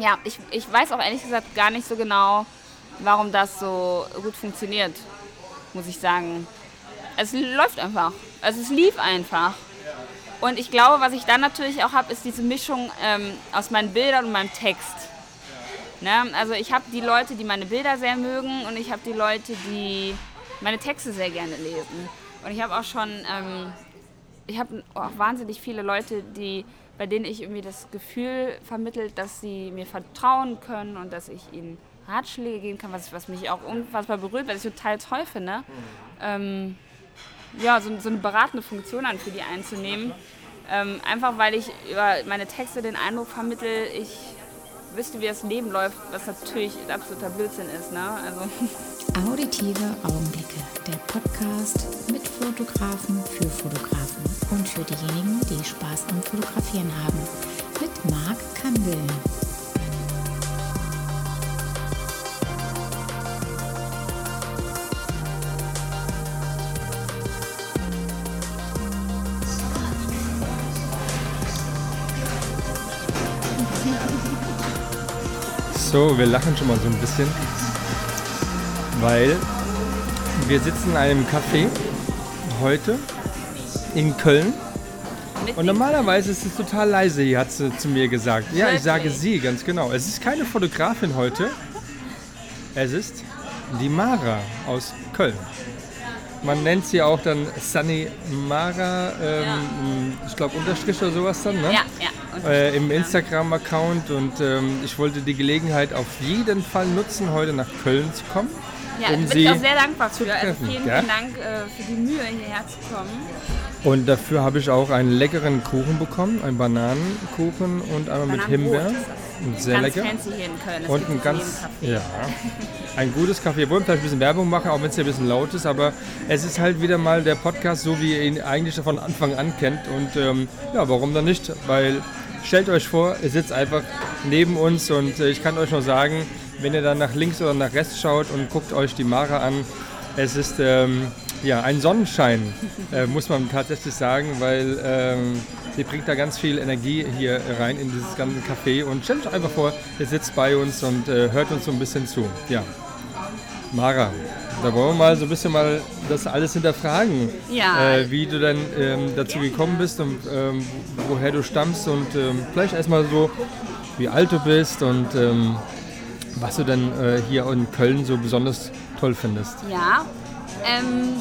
ja, ich, ich weiß auch ehrlich gesagt gar nicht so genau, warum das so gut funktioniert, muss ich sagen. Es läuft einfach. Also es lief einfach. Und ich glaube, was ich dann natürlich auch habe, ist diese Mischung ähm, aus meinen Bildern und meinem Text. Ne? Also ich habe die Leute, die meine Bilder sehr mögen und ich habe die Leute, die meine Texte sehr gerne lesen. Und ich habe auch schon, ähm, ich habe auch wahnsinnig viele Leute, die, bei denen ich irgendwie das Gefühl vermittelt, dass sie mir vertrauen können und dass ich ihnen Ratschläge geben kann, was, was mich auch unfassbar berührt, was ich total toll finde. Ähm, ja, so, so, eine beratende Funktion an für die einzunehmen. Ähm, einfach weil ich über meine Texte den Eindruck vermittel, ich wüsste, wie das Leben läuft, was natürlich absoluter Blödsinn ist. Ne? Also. Auditive Augenblicke, der Podcast mit Fotografen für Fotografen und für diejenigen, die Spaß am Fotografieren haben. Mit Marc Kandel. So, wir lachen schon mal so ein bisschen, weil wir sitzen in einem Café heute in Köln. Und normalerweise ist es total leise hier, hat sie zu mir gesagt. Ja, ich sage sie, ganz genau. Es ist keine Fotografin heute. Es ist die Mara aus Köln. Man nennt sie auch dann Sunny Mara, ähm, ja. ich glaube Unterstrich oder sowas dann, ne? Ja, ja äh, im Instagram-Account und ähm, ich wollte die Gelegenheit auf jeden Fall nutzen, heute nach Köln zu kommen. Ja, um bin ich auch sehr dankbar für. Also vielen, ja? vielen Dank äh, für die Mühe, hierher zu kommen. Und dafür habe ich auch einen leckeren Kuchen bekommen, einen Bananenkuchen und einmal mit Himbeer. Sehr lecker. fancy hier in Köln. Das und ein ganz, ja, ein gutes Kaffee. Wir wollen vielleicht ein bisschen Werbung machen, auch wenn es hier ein bisschen laut ist, aber es ist halt wieder mal der Podcast, so wie ihr ihn eigentlich von Anfang an kennt. Und ähm, ja, warum dann nicht? Weil stellt euch vor, ihr sitzt einfach neben uns und äh, ich kann euch nur sagen, wenn ihr dann nach links oder nach rechts schaut und guckt euch die Mara an, es ist ähm, ja, ein Sonnenschein, äh, muss man tatsächlich sagen, weil ähm, sie bringt da ganz viel Energie hier rein in dieses ganze Café und stellt euch einfach vor, ihr sitzt bei uns und äh, hört uns so ein bisschen zu. Ja, Mara, da wollen wir mal so ein bisschen mal das alles hinterfragen. Ja. Äh, wie du dann ähm, dazu gekommen bist und ähm, woher du stammst und ähm, vielleicht erstmal so, wie alt du bist und ähm, was du dann äh, hier in Köln so besonders toll findest. Ja, ähm,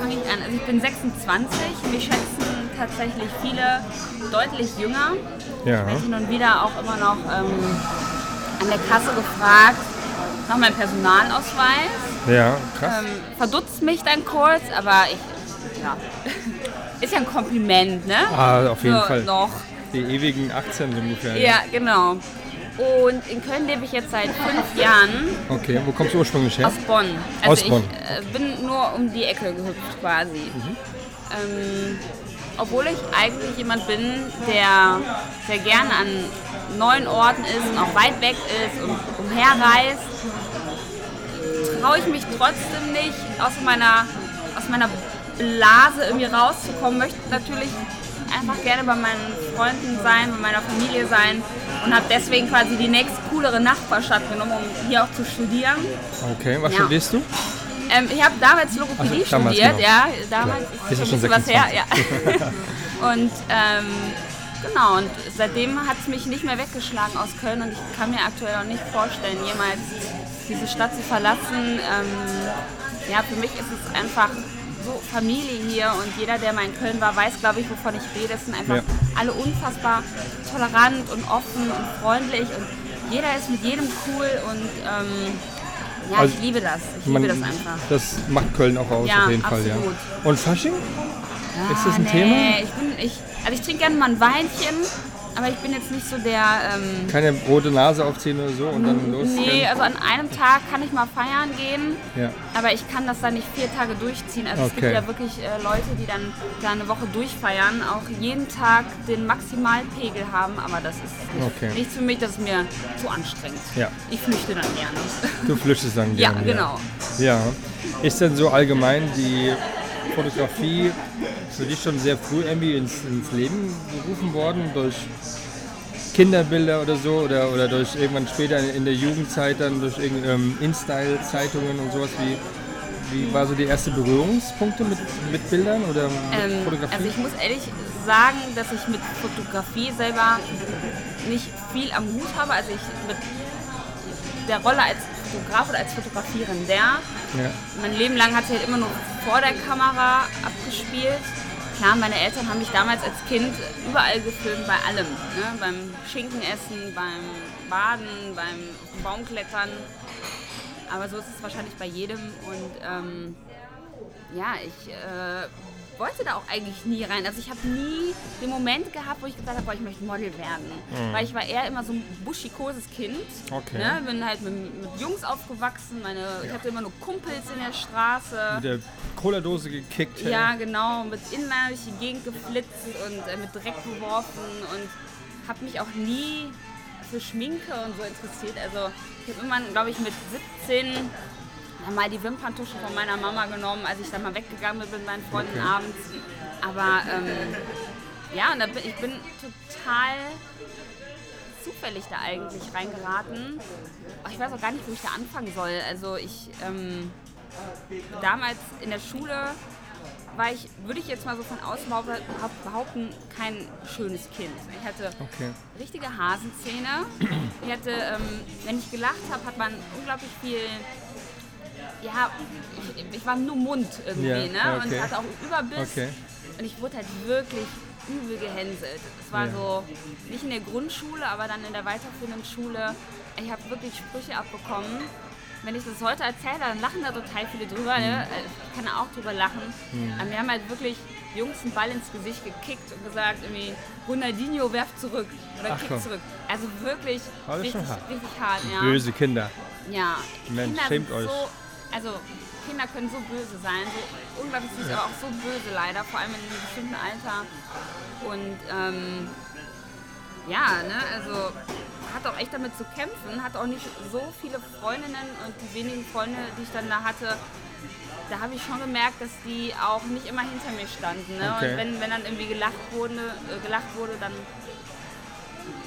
fange ich an. Also ich bin 26, mich schätzen tatsächlich viele deutlich jünger. Ja. Ich werde hin und wieder auch immer noch ähm, an der Kasse gefragt, nach meinem Personalausweis. Ja, krass. Ähm, verdutzt mich dann kurz, aber ich, ja, ist ja ein Kompliment, ne? Ah, auf jeden so, Fall. Noch. Die ewigen 18 ungefähr. Ja, genau. Und in Köln lebe ich jetzt seit fünf Jahren. Okay, wo kommst du ursprünglich her? Aus Bonn. Also Aus Bonn. ich äh, bin nur um die Ecke gehüpft quasi. Mhm. Ähm, obwohl ich eigentlich jemand bin, der sehr gerne an neuen Orten ist und auch weit weg ist und umherreist, traue ich mich trotzdem nicht, aus meiner, aus meiner Blase irgendwie rauszukommen. Möchte natürlich einfach gerne bei meinen Freunden sein, bei meiner Familie sein und habe deswegen quasi die nächst coolere Nachbarstadt genommen, um hier auch zu studieren. Okay, was ja. studierst du? Ähm, ich habe damals Logopädie also, damals studiert, genau. ja. Damals ja. ist, ist schon was her, ja. und ähm, genau, und seitdem hat es mich nicht mehr weggeschlagen aus Köln und ich kann mir aktuell auch nicht vorstellen, jemals diese Stadt zu verlassen. Ähm, ja, für mich ist es einfach so Familie hier und jeder, der mal in Köln war, weiß, glaube ich, wovon ich rede. Es sind einfach ja. alle unfassbar tolerant und offen und freundlich und jeder ist mit jedem cool und ähm, ja, also ich liebe das. Ich liebe das einfach. Das macht Köln auch aus, ja, auf jeden absolut. Fall, ja. Und Fasching? Ja, ist das ein nee, Thema? Ich bin, ich, also ich trinke gerne mal ein Weinchen, aber ich bin jetzt nicht so der. Ähm, Keine rote Nase aufziehen oder so und dann los. Nee, also an einem Tag kann ich mal feiern gehen, ja. aber ich kann das dann nicht vier Tage durchziehen. Also okay. es gibt ja wirklich äh, Leute, die dann da eine Woche durchfeiern, auch jeden Tag den Maximalpegel haben, aber das ist nicht, okay. nichts für mich, das ist mir zu anstrengend. Ja. Ich flüchte dann gerne. Du flüchtest dann gerne. Ja, genau. Ja. Ist denn so allgemein die Fotografie für dich schon sehr früh irgendwie ins, ins Leben gerufen worden durch Kinderbilder oder so oder, oder durch irgendwann später in der Jugendzeit dann durch ähm, InStyle-Zeitungen und sowas wie. Wie war so die erste Berührungspunkte mit, mit Bildern oder mit Ähm, Fotografie? also ich muss ehrlich sagen, dass ich mit Fotografie selber nicht viel am Hut habe. Also ich mit der Rolle als Fotograf oder als Fotografierender, ja. mein Leben lang hat sich halt immer nur vor der Kamera abgespielt. Klar, meine Eltern haben mich damals als Kind überall gefilmt, bei allem. Ne? Beim Schinkenessen, beim Baden, beim Baumklettern. Aber so ist es wahrscheinlich bei jedem. Und ähm, ja, ich äh, wollte da auch eigentlich nie rein. Also ich habe nie den Moment gehabt, wo ich gesagt habe, boah, ich möchte Model werden. Weil ich war eher immer so ein buschikoses Kind. Okay. Ne? Bin halt mit, mit Jungs aufgewachsen. Meine, Ich hatte immer nur Kumpels in der Straße. Mit der Cola-Dose gekickt. hey. Ja, genau, mit Inline durch die Gegend geflitzt und äh, mit Dreck geworfen und habe mich auch nie für Schminke und so interessiert. Also ich habe immer, glaube ich, mit 17 dann mal die Wimperntusche von meiner Mama genommen, als ich dann mal weggegangen bin mit meinen Freunden Okay. abends. Aber ähm, ja, und bin, ich bin total zufällig da eigentlich reingeraten. Ich weiß auch gar nicht, wo ich da anfangen soll. Also ich ähm, damals in der Schule war ich, würde ich jetzt mal so von außen behaupten, behaupten, kein schönes Kind. Ich hatte Okay. richtige Hasenzähne. Ich hatte, ähm, wenn ich gelacht habe, hat man unglaublich viel. Ja, ich, ich war nur Mund irgendwie, Ja, ne? okay. Und hatte auch einen Überbiss. Okay. Und ich wurde halt wirklich übel gehänselt. Es war Ja. so, nicht in der Grundschule, aber dann in der weiterführenden Schule. Ich habe wirklich Sprüche abbekommen. Wenn ich das heute erzähle, dann lachen da total viele drüber. Ne? Mhm. Äh, Ich kann auch drüber lachen. Aber wir haben halt wirklich Jungs einen Ball ins Gesicht gekickt und gesagt, irgendwie, Ronaldinho werft zurück oder Ach, kickt zurück. Also wirklich richtig, hart. richtig hart. Ja. Böse Kinder. Ja, Mensch, Kinder schämt euch. So, also Kinder können so böse sein, so unglaublich süß, aber auch so böse leider, vor allem in einem bestimmten Alter. Und ähm, ja, ne, also hat auch echt damit zu kämpfen, hat auch nicht so viele Freundinnen und die wenigen Freunde, die ich dann da hatte, da habe ich schon gemerkt, dass die auch nicht immer hinter mir standen. Ne? Okay. Und wenn, wenn dann irgendwie gelacht wurde, äh, gelacht wurde, dann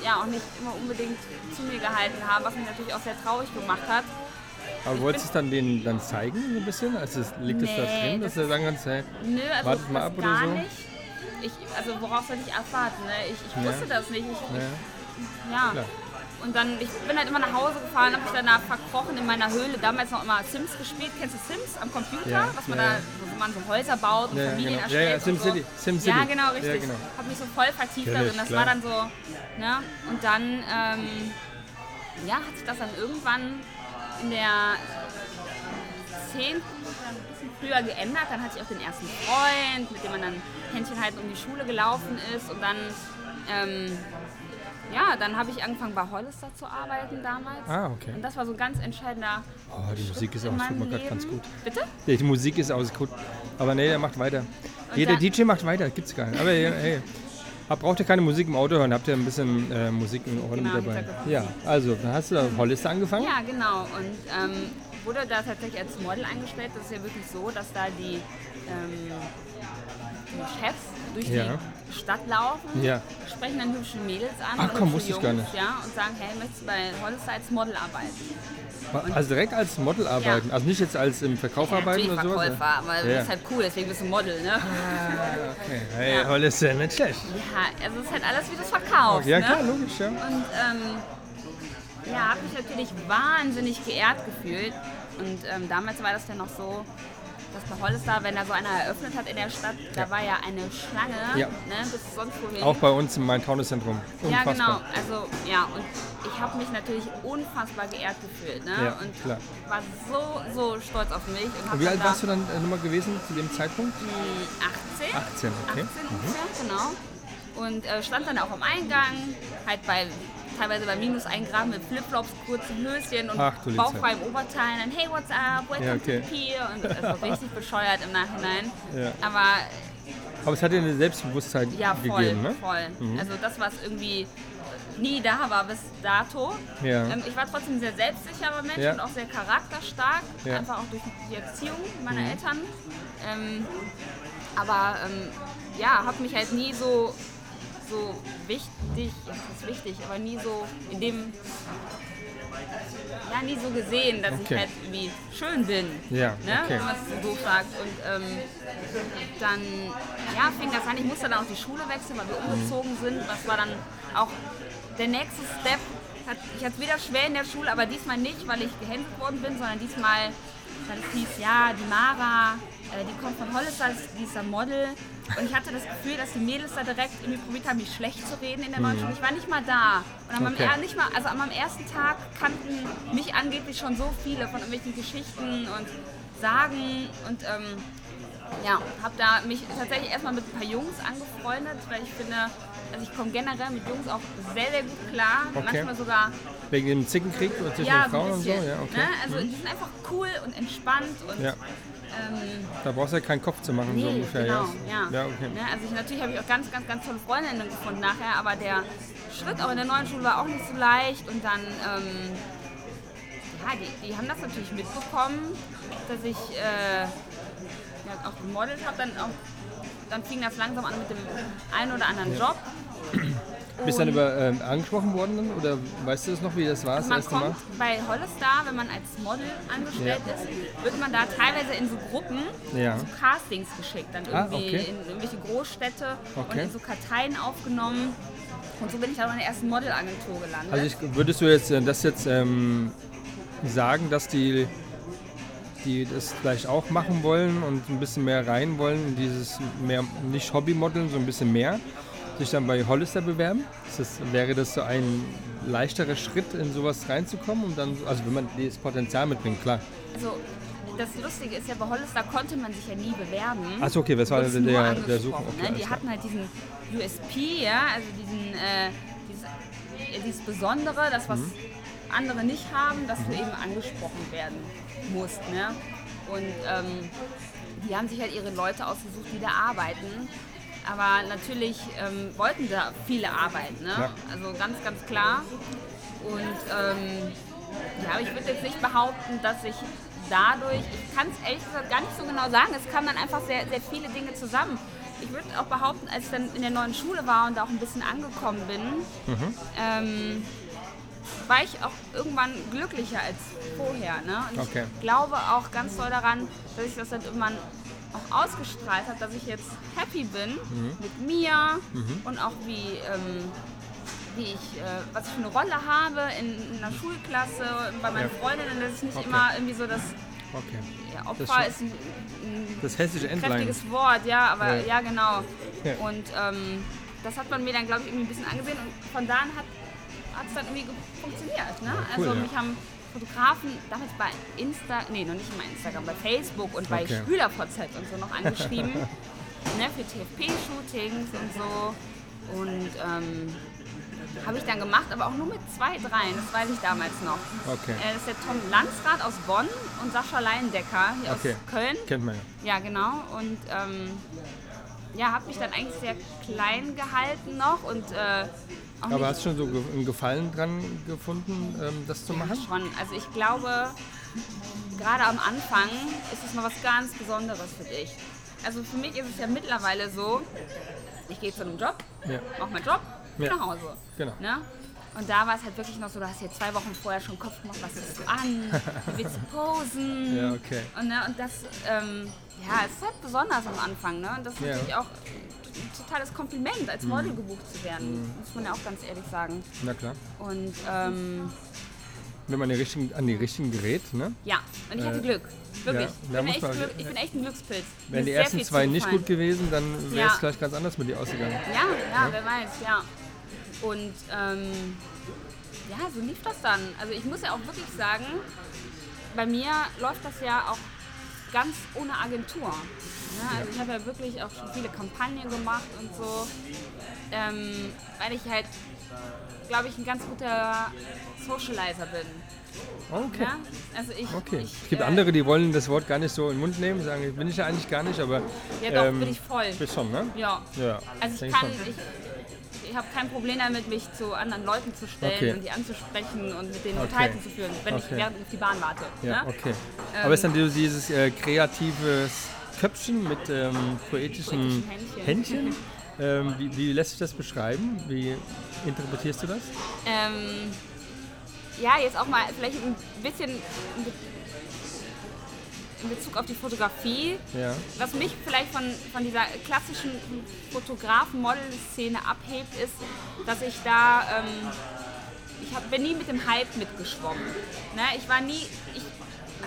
ja auch nicht immer unbedingt zu mir gehalten haben, was mich natürlich auch sehr traurig gemacht hat. Aber wolltest du es dann denen dann zeigen, so ein bisschen? Also liegt es da Nee, drin, dass das du sagen kannst, hey, Nö, also Wartet mal ab oder gar so? nicht. Ich, also worauf soll ich abwarten? Ne? Ich, ich Ja. wusste das nicht. Ich, ja, ja. Und dann, ich bin halt immer nach Hause gefahren, habe mich danach verkrochen in meiner Höhle. Damals noch immer Sims gespielt. Kennst du Sims am Computer? Ja, Was man ja, da, wo man so Häuser baut und Familien genau. erstellt. Ja, ja, SimCity. So. SimCity. Ja, genau, richtig. Ja, genau. Hab mich so voll vertieft darin. Das klar. war dann so, ne? Und dann, ähm, ja, hat sich das dann irgendwann in der 10. oder ein bisschen früher geändert. Dann hatte ich auch den ersten Freund, mit dem man dann Händchen halten um die Schule gelaufen ist. Und dann, ähm, ja, dann habe ich angefangen bei Hollister zu arbeiten damals. Ah, okay. Und das war so ein ganz entscheidender. Oh, die Musik ist auch, gerade ganz gut. Bitte? Ja, Die Musik ist aus gut. Aber nee, der macht weiter. Jeder dann- DJ macht weiter, gibt's gar nicht. Aber hey, hab- braucht ihr keine Musik im Auto hören, habt ihr ein bisschen äh, Musik in Ohren Genau, mit dabei. Ja, also, hast du da Hollister angefangen? Ja, genau. Und ähm, wurde da tatsächlich als Model eingestellt. Das ist ja wirklich so, dass da die, ähm, die Chefs durch Ja. die Stadt laufen, Ja. sprechen dann hübsche Mädels an. Ach komm, hübsche Jungs, gar nicht. Ja, und sagen, hey, möchtest du bei Hollister als Model arbeiten? Also direkt als Model arbeiten. Also nicht jetzt als im Verkauf arbeiten Natürlich oder sowas? Verkäufer, aber Ja. das ist halt cool, deswegen bist du Model, ne? Ah, okay. Hey, Ja. Hollister, nicht schlecht. Ja, also es ist halt alles, wie du es verkaufst, Ja, ne? klar, logisch, ja. Und ähm, ja, habe mich natürlich wahnsinnig geehrt gefühlt. Und ähm, damals war das dann noch so, dass bei Hollister, wenn da so einer eröffnet hat in der Stadt, da war ja eine Schlange, Ja. ne, bis sonst wohin. Auch bei uns im Main-Taunus-Zentrum. ja, genau. Also, ja, und ich habe mich natürlich unfassbar geehrt gefühlt. Ne? Ja, und klar. war so, so stolz auf mich. Und, Und wie alt warst du dann äh, nochmal gewesen zu dem Zeitpunkt? 18. 18, okay. 18 ungefähr, genau. Und äh, stand dann auch am Eingang, halt bei teilweise bei Minus 1 Grad mit Flipflops, kurzen Höschen und bauchfreiem Oberteil. Und dann, hey, what's up, welcome Ja, okay. to pier. Und das war richtig bescheuert im Nachhinein. Ja. Aber Aber es hat dir eine Selbstbewusstheit ja, voll, gegeben, ne? voll. Also das, was irgendwie nie da war bis dato. Ja. Ähm, ich war trotzdem sehr selbstsicherer Mensch Ja. und auch sehr charakterstark, Ja. Mhm. einfach auch durch die Erziehung meiner Eltern. Ähm, aber ähm, ja, habe mich halt nie so so wichtig, das ist wichtig, aber nie so in dem, ja, nie so gesehen, dass Okay. ich halt irgendwie schön bin. Ja, ne? okay. wenn man es so sagt. Und ähm, dann ja, fing das an, ich musste dann auch die Schule wechseln, weil wir umgezogen sind. Das war dann auch der nächste Step. Ich hatte es wieder schwer in der Schule, aber diesmal nicht, weil ich gehänselt worden bin, sondern diesmal, weil es hieß, ja, die Mara, die kommt von Hollister, die ist ein Model. Und ich hatte das Gefühl, dass die Mädels da direkt irgendwie probiert haben, mich schlecht zu reden in der neuen Schule. Ich war nicht mal da. Und an meinem, Okay. nicht mal, also an meinem ersten Tag kannten mich angeblich schon so viele von irgendwelchen Geschichten und Sagen. Und ähm, ja, habe da mich tatsächlich erstmal mit ein paar Jungs angefreundet, weil ich finde, also ich komme generell mit Jungs auch sehr, sehr gut klar. Okay. Manchmal sogar Wegen dem Zickenkrieg zwischen ja, den so Frauen ein und so? bisschen. Ja, okay. ne? Also die sind einfach cool und entspannt und Ja. Ähm, Da brauchst du ja keinen Kopf zu machen, so Nee, ungefähr. genau, ja. ja. ja okay. Ne, also ich, natürlich habe ich auch ganz, ganz, ganz tolle Freundinnen gefunden nachher, aber der Schritt auch in der neuen Schule war auch nicht so leicht und dann, ähm, ja, die, die haben das natürlich mitbekommen, dass ich äh, ja, auch gemodelt habe, dann auch, dann fing das langsam an mit dem einen oder anderen Job. Bist du dann Und über ähm, angesprochen worden dann? Oder weißt du das noch, wie das war das man erste Mal? kommt bei Hollistar, wenn man als Model angestellt ist, wird man da teilweise in so Gruppen Ja. zu Castings geschickt, dann Ah, irgendwie okay. in irgendwelche Großstädte und Okay. in so Karteien aufgenommen. Und so bin ich dann in der ersten Modelagentur gelandet. Also ich, würdest du jetzt äh, das jetzt ähm, sagen, dass die, die das vielleicht auch machen wollen und ein bisschen mehr rein wollen in dieses mehr, nicht Hobbymodeln, so ein bisschen mehr, sich dann bei Hollister bewerben? Das, wäre das so ein leichterer Schritt, in sowas reinzukommen? Und dann, also wenn man das Potenzial mitbringt, klar. also das Lustige ist ja, bei Hollister konnte man sich ja nie bewerben. Achso, okay, was war Wurdest der, der, angesprochen, Suchen? Okay, ne? Die hatten halt diesen USP, ja, also diesen, äh, dieses, dieses Besondere, das was Mhm. andere nicht haben, dass du eben angesprochen werden musst. Ne? Und ähm, die haben sich halt ihre Leute ausgesucht, die da arbeiten. Aber natürlich ähm, wollten da viele arbeiten, ne? Ja. also ganz, ganz klar. Und ähm, ja, aber ich würde jetzt nicht behaupten, dass ich dadurch, ich kann es ehrlich gesagt gar nicht so genau sagen, es kamen dann einfach sehr, sehr viele Dinge zusammen. Ich würde auch behaupten, als ich dann in der neuen Schule war und da auch ein bisschen angekommen bin, ähm, war ich auch irgendwann glücklicher als vorher. Ne? Und Okay. ich glaube auch ganz doll daran, dass ich das dann irgendwann auch ausgestrahlt habe, dass ich jetzt happy bin mit mir und auch wie, ähm, wie ich, äh, was ich für eine Rolle habe in, in einer Schulklasse, bei meinen Ja. Freundinnen, dass ich nicht Okay. immer irgendwie so das Okay. ja, Das Opfer schon- ist ein, ein Das hessische Endline. kräftiges Wort, ja, aber Ja. ja, genau. Und ähm, das hat man mir dann, glaube ich, irgendwie ein bisschen angesehen und von da an hat es dann irgendwie ge- funktioniert. Ne? cool, also mich haben Fotografen damals bei Insta, nee, noch nicht bei Instagram, bei Facebook und bei Okay. SchülerVZ und so noch angeschrieben. ne, für TFP-Shootings und so. Und ähm, habe ich dann gemacht, aber auch nur mit zwei, dreien, das weiß ich damals noch. Okay. Äh, das ist der Tom Landsrath aus Bonn und Sascha Leindecker hier Okay. aus Köln. Kennt man ja. Ja, genau. Und ähm, ja, habe mich dann eigentlich sehr klein gehalten noch und äh, auch Aber hast du schon so einen Gefallen dran gefunden, ähm, das zu machen? schon. Also ich glaube, gerade am Anfang ist es mal was ganz Besonderes für dich. Also für mich ist es ja mittlerweile so, ich gehe zu einem Job, Ja. mache meinen Job, gehe Ja. nach Hause. Genau. Ne? Und da war es halt wirklich noch so, du hast hier zwei Wochen vorher schon Kopf gemacht, was ziehst du an, wie willst du posen. Ja, okay. Und, ne, und das, ähm, ja, es ist halt besonders am Anfang. Ne? Und das ist Ja. Natürlich auch totales Kompliment, als Model gebucht zu werden. Muss man ja auch ganz ehrlich sagen. Na klar. Und ähm, Wenn man die richtigen, an die richtigen gerät, ne? ja, und ich hatte Äh, Glück. Wirklich. ja, ich, bin man- Glück, ich bin echt ein Glückspilz. Wären die ersten zwei nicht zugefallen. gut gewesen, dann wäre es Ja. vielleicht ganz anders mit dir ausgegangen. Ja, ja, wer weiß, ja. Und ähm, ja, so lief das dann. Also ich muss ja auch wirklich sagen, bei mir läuft das ja auch ganz ohne Agentur. Ja, also ich habe ja wirklich auch schon viele Kampagnen gemacht und so, ähm, weil ich halt, glaube ich, ein ganz guter Socializer bin. Okay. Ja? Also ich, Okay. ich, Es gibt äh, andere, die wollen das Wort gar nicht so in den Mund nehmen, sagen, bin ich ja eigentlich gar nicht, aber. Ja, doch, ähm, bin ich voll. Bist schon, ne? Ja. Ja. Also ich kann, ich, ich habe kein Problem damit, mich zu anderen Leuten zu stellen Okay. und die anzusprechen und mit denen Okay. Unterhaltung zu führen, wenn ich Okay. während ich auf die Bahn warte. Ja, ne? okay. Ähm, Aber ist dann dieses äh, kreatives Köpfchen mit ähm, poetischen Poetischen Händchen. Händchen Ähm, wie, wie lässt sich das beschreiben? Wie interpretierst du das? Ähm, ja, jetzt auch mal vielleicht ein bisschen in Be- in Bezug auf die Fotografie. Ja. Was mich vielleicht von, von dieser klassischen Fotografen-Model-Szene abhebt, ist, dass ich da, ähm, ich hab, bin nie mit dem Hype mitgeschwommen. Ne? Ich war nie, ich,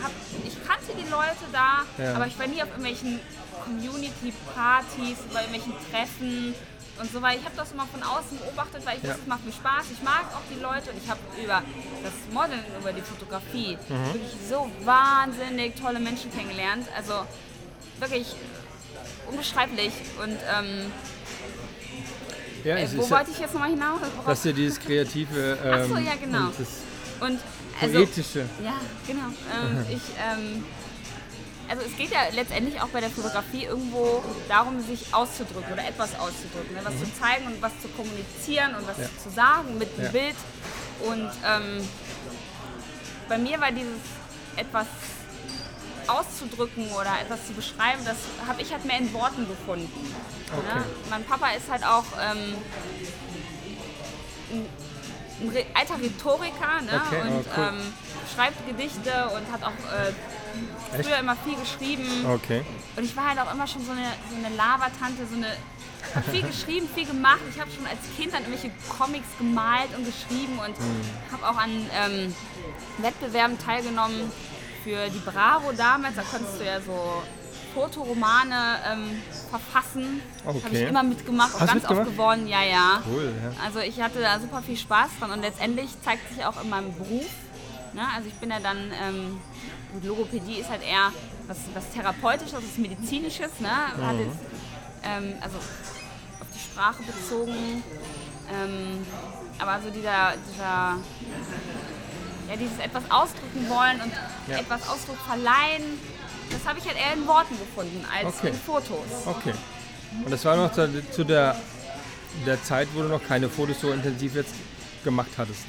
hab, ich kannte die Leute da, Ja. aber ich war nie auf irgendwelchen Community-Partys, bei irgendwelchen Treffen und so weiter. Ich habe das immer von außen beobachtet, weil ich Ja. wusste, es macht mir Spaß. Ich mag auch die Leute und ich habe über das Modeln, über die Fotografie Mhm. wirklich so wahnsinnig tolle Menschen kennengelernt. Also wirklich unbeschreiblich. Und ähm, Ja, äh, wo wollte ich jetzt nochmal hinaus? Worauf- dass dir dieses kreative ähm, Ach so, ja, genau. und das Und also, poetische. Ja, genau. Ähm, ich, ähm, also es geht ja letztendlich auch bei der Fotografie irgendwo darum, sich auszudrücken oder etwas auszudrücken, ne? was zu zeigen und was zu kommunizieren und was Ja. zu sagen mit dem Ja. Bild. Und ähm, bei mir war dieses etwas auszudrücken oder etwas zu beschreiben, das habe ich halt mehr in Worten gefunden. Okay. Ne? Mein Papa ist halt auch ähm, ein, alter Rhetoriker ne? Okay, und cool. ähm, schreibt Gedichte und hat auch äh, Echt? früher immer viel geschrieben. Okay. Und ich war halt auch immer schon so eine, so eine Labertante, so eine. Ich habe viel geschrieben, viel gemacht. Ich habe schon als Kind dann irgendwelche Comics gemalt und geschrieben und habe auch an ähm, Wettbewerben teilgenommen für die Bravo damals. Da konntest du ja so Fotoromane ähm, verfassen. Habe Okay. ich immer mitgemacht, auch Hast ganz oft mitgemacht? gewonnen. Ja, ja. Cool, ja. Also ich hatte da super viel Spaß dran und letztendlich zeigt sich auch in meinem Beruf. Ne? Also ich bin ja dann, ähm, gut, Logopädie ist halt eher was, was Therapeutisches, was Medizinisches. Ne? Hat jetzt, ähm, also auf die Sprache bezogen. Ähm, aber so dieser, dieser ja, dieses etwas ausdrücken wollen und Ja. etwas Ausdruck verleihen, das habe ich halt eher in Worten gefunden als Okay. in Fotos. Okay. Und das war noch zu, zu der, der Zeit, wo du noch keine Fotos so intensiv jetzt gemacht hattest.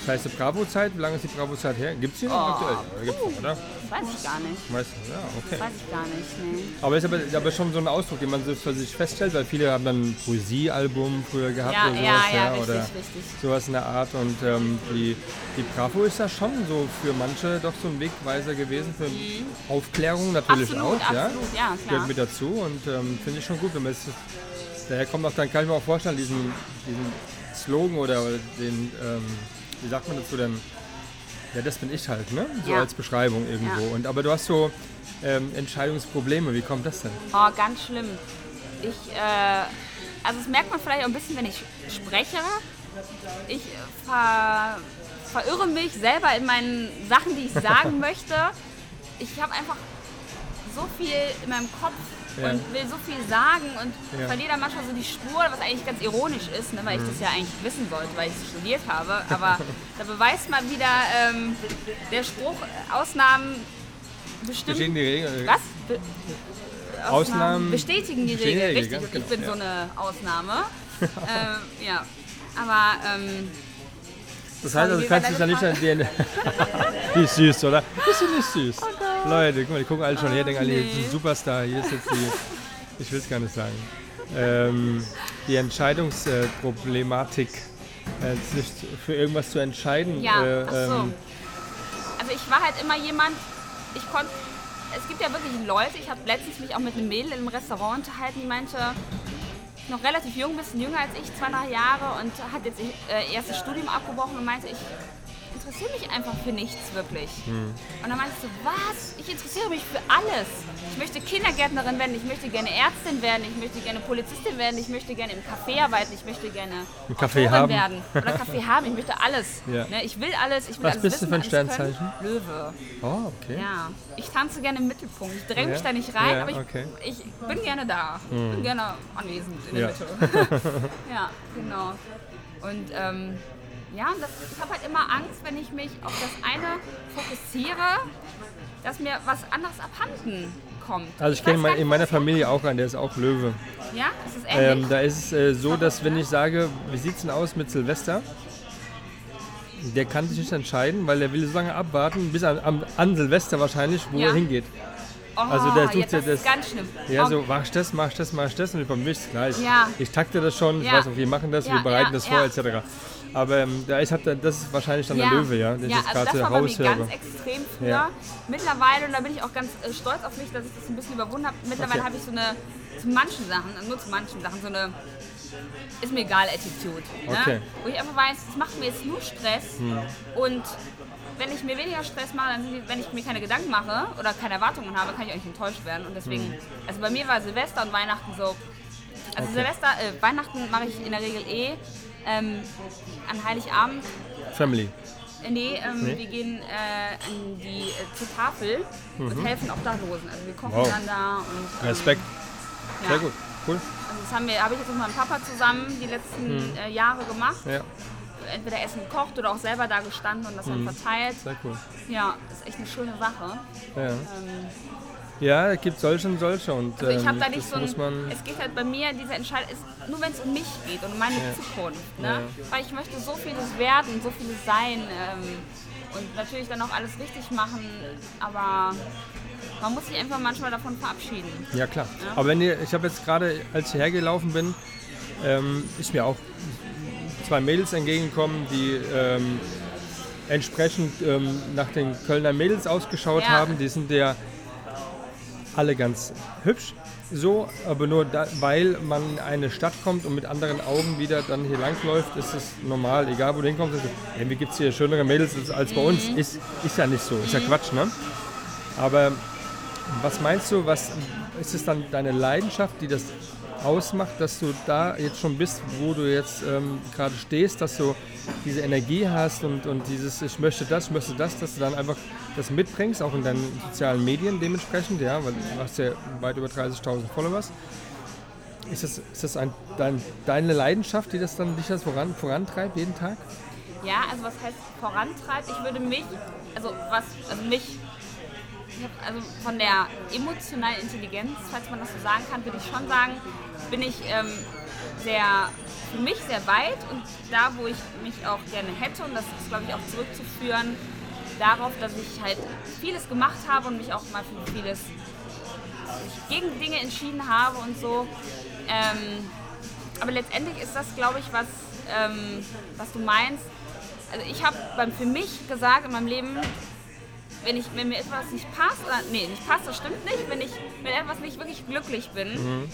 Das heißt, die Bravo-Zeit, wie lange ist die Bravo-Zeit her? Gibt es die noch Oh. aktuell? Ja, gibt's noch, oder? Weiß ich gar nicht. Weißt du, ja, okay. Weiß ich gar nicht, nee. Aber ist aber, aber schon so ein Ausdruck, den man so für sich feststellt, weil viele haben dann ein Poesiealbum früher gehabt Ja, oder sowas, ja, ja, richtig, oder richtig. sowas in der Art. Und ähm, die, die Bravo ist da schon so für manche doch so ein Wegweiser gewesen, für Aufklärung natürlich Mhm. Absolut, auch. Ja? absolut, ja, klar. Gehört mit dazu und ähm, finde ich schon gut, wenn man es. Daher kommt auch dann, kann ich mir auch vorstellen, diesen, diesen Slogan oder, oder den, ähm, wie sagt man dazu denn? Ja, das bin ich halt, ne? So Ja. als Beschreibung irgendwo. Ja. Und, aber du hast so ähm, Entscheidungsprobleme, wie kommt das denn? Oh, ganz schlimm. Ich, äh, also das merkt man vielleicht auch ein bisschen, wenn ich spreche. Ich ver, verirre mich selber in meinen Sachen, die ich sagen möchte. Ich habe einfach so viel in meinem Kopf Ja. und will so viel sagen und Ja. verliere dann manchmal so die Spur, was eigentlich ganz ironisch ist, ne, weil ich das ja eigentlich wissen sollte, weil ich es studiert habe. Aber da beweist mal wieder ähm, der Spruch, Ausnahmen bestimmen. Bestehen die Regeln? Was? Be Ausnahmen bestätigen die bestätigen die Regel, Regel, richtig. ich bin genau, so eine Ausnahme. ähm, ja, aber ähm, Das heißt, also du kannst dich ja nicht an den. die ist süß, oder? Ist sie nicht süß? Leute, guck mal, die gucken alle schon her, denken alle, Oh nee. Superstar, hier ist jetzt die. Ich will es gar nicht sagen. Ähm, die Entscheidungsproblematik, äh, sich für irgendwas zu entscheiden. ja, äh, ach so. ähm, Also ich war halt immer jemand, ich konnte, es gibt ja wirklich Leute, ich habe letztens mich auch mit einem Mädel im Restaurant unterhalten, die meinte, noch relativ jung, ein bisschen jünger als ich, zwei, drei Jahre und hat jetzt äh, erstes Studium abgebrochen und meinte, ich interessiere mich einfach für nichts wirklich. Hm. Und dann meinte sie, was? Ich interessiere mich für alles. Ich möchte Kindergärtnerin werden, ich möchte gerne Ärztin werden, ich möchte gerne Polizistin werden, ich möchte gerne im Café arbeiten, ich möchte gerne Ein Café Autorin haben. werden. Oder Kaffee haben, ich möchte alles. Ja. Ne, ich will alles, ich will Was alles bist du wissen, für ein können. Sternzeichen? Löwe. oh, okay. Ja, ich tanze gerne im Mittelpunkt. Ich dränge mich Ja? da nicht rein, Ja, aber ich, okay. Hm. ich bin gerne da. bin gerne anwesend in der Ja. Mitte. ja, genau. Und ähm, ja, das, ich habe halt immer Angst, wenn ich mich auf das eine fokussiere, dass mir was anderes abhanden kommt. Also ich kenne mein, in meiner das Familie auch einen, der ist auch Löwe. Ja, ist es ähnlich? Ähm, da ist es äh, so, dass wenn ich sage, wie sieht es denn aus mit Silvester? Der kann sich nicht entscheiden, weil er will so lange abwarten, bis an, am- an Silvester wahrscheinlich, wo Ja. er hingeht. Oh, Also der sucht ja das ist das- ganz schlimm. Ja, Oh, so, machst das, machst das, machst das und bei mir ist es gleich. Ja. Ich takte das schon, ich Ja. weiß auch, wir machen das, Ja, wir bereiten das vor, etc. Aber ähm, da ist, hat, das ist wahrscheinlich dann der Löwe, ja, den ja ich also das war bei mir ganz extrem früher. Ja. Mittlerweile, und da bin ich auch ganz äh, stolz auf mich, dass ich das ein bisschen überwunden habe, mittlerweile Okay. habe ich so eine, zu manchen Sachen, nur zu manchen Sachen, so eine ist mir egal Attitude. Ne? Okay. Hm. Wo ich einfach weiß, das macht mir jetzt nur Stress und wenn ich mir weniger Stress mache, dann die, wenn ich mir keine Gedanken mache oder keine Erwartungen habe, kann ich auch nicht enttäuscht werden. Und deswegen, also bei mir war Silvester und Weihnachten so. Also Hm. Okay. Silvester, äh, Weihnachten mache ich in der Regel eh. Ähm, an Heiligabend Family. äh, Nee, ähm, Nee? wir gehen äh, an die, äh, zur Tafel und helfen Obdachlosen. Also wir kochen Mhm. Wow. dann da und ähm, Respekt. ja. Sehr gut. Cool. Also das haben wir, habe ich jetzt mit meinem Papa zusammen die letzten äh, Jahre gemacht. Mhm. Ja, Entweder Essen gekocht oder auch selber da gestanden und das Mhm. dann verteilt. sehr cool. Ja, ist echt eine schöne Sache. Ja, Ähm, ja es gibt solche und solche. Und, also ich habe ähm, da nicht so ein, es geht halt bei mir, diese Entscheidung ist nur wenn es um mich geht und um meine Ja. Zukunft. Ne? Ja. Weil ich möchte so vieles werden, so vieles sein ähm, und natürlich dann auch alles richtig machen, aber man muss sich einfach manchmal davon verabschieden. Ja klar. Ja. Aber wenn ihr, ich habe jetzt gerade, als ich hergelaufen bin, ähm, ist mir auch zwei Mädels entgegengekommen, die ähm, entsprechend ähm, nach den Kölner Mädels ausgeschaut haben. Die sind ja alle ganz hübsch. So, aber nur da, weil man in eine Stadt kommt und mit anderen Augen wieder dann hier langläuft, ist es normal, egal wo du hinkommst. Irgendwie gibt es hier schönere Mädels als, als bei uns. Mhm. Ist, ist ja nicht so, ist ja Quatsch, ne? Aber was meinst du, was ist es dann deine Leidenschaft, die das ausmacht, dass du da jetzt schon bist, wo du jetzt ähm, gerade stehst, dass du diese Energie hast und, und dieses Ich möchte das, ich möchte das, dass du dann einfach das mitbringst, auch in deinen sozialen Medien dementsprechend, ja, weil du hast ja weit über 30.000 Followers. Ist das, ist das ein, dein, deine Leidenschaft, die das dann dich das voran, vorantreibt jeden Tag? Ja, also was heißt vorantreibt? Ich würde mich, also was, also mich, also von der emotionalen Intelligenz, falls man das so sagen kann, würde ich schon sagen, bin ich ähm, sehr, für mich sehr weit und da, wo ich mich auch gerne hätte, und das ist, glaube ich, auch zurückzuführen darauf, dass ich halt vieles gemacht habe und mich auch mal für vieles gegen Dinge entschieden habe und so. Ähm, aber letztendlich ist das, glaube ich, was, ähm, was du meinst. Also ich habe für mich gesagt in meinem Leben, wenn, ich, wenn mir etwas nicht passt, oder nee, nicht passt, das stimmt nicht, wenn ich mit etwas nicht wirklich glücklich bin,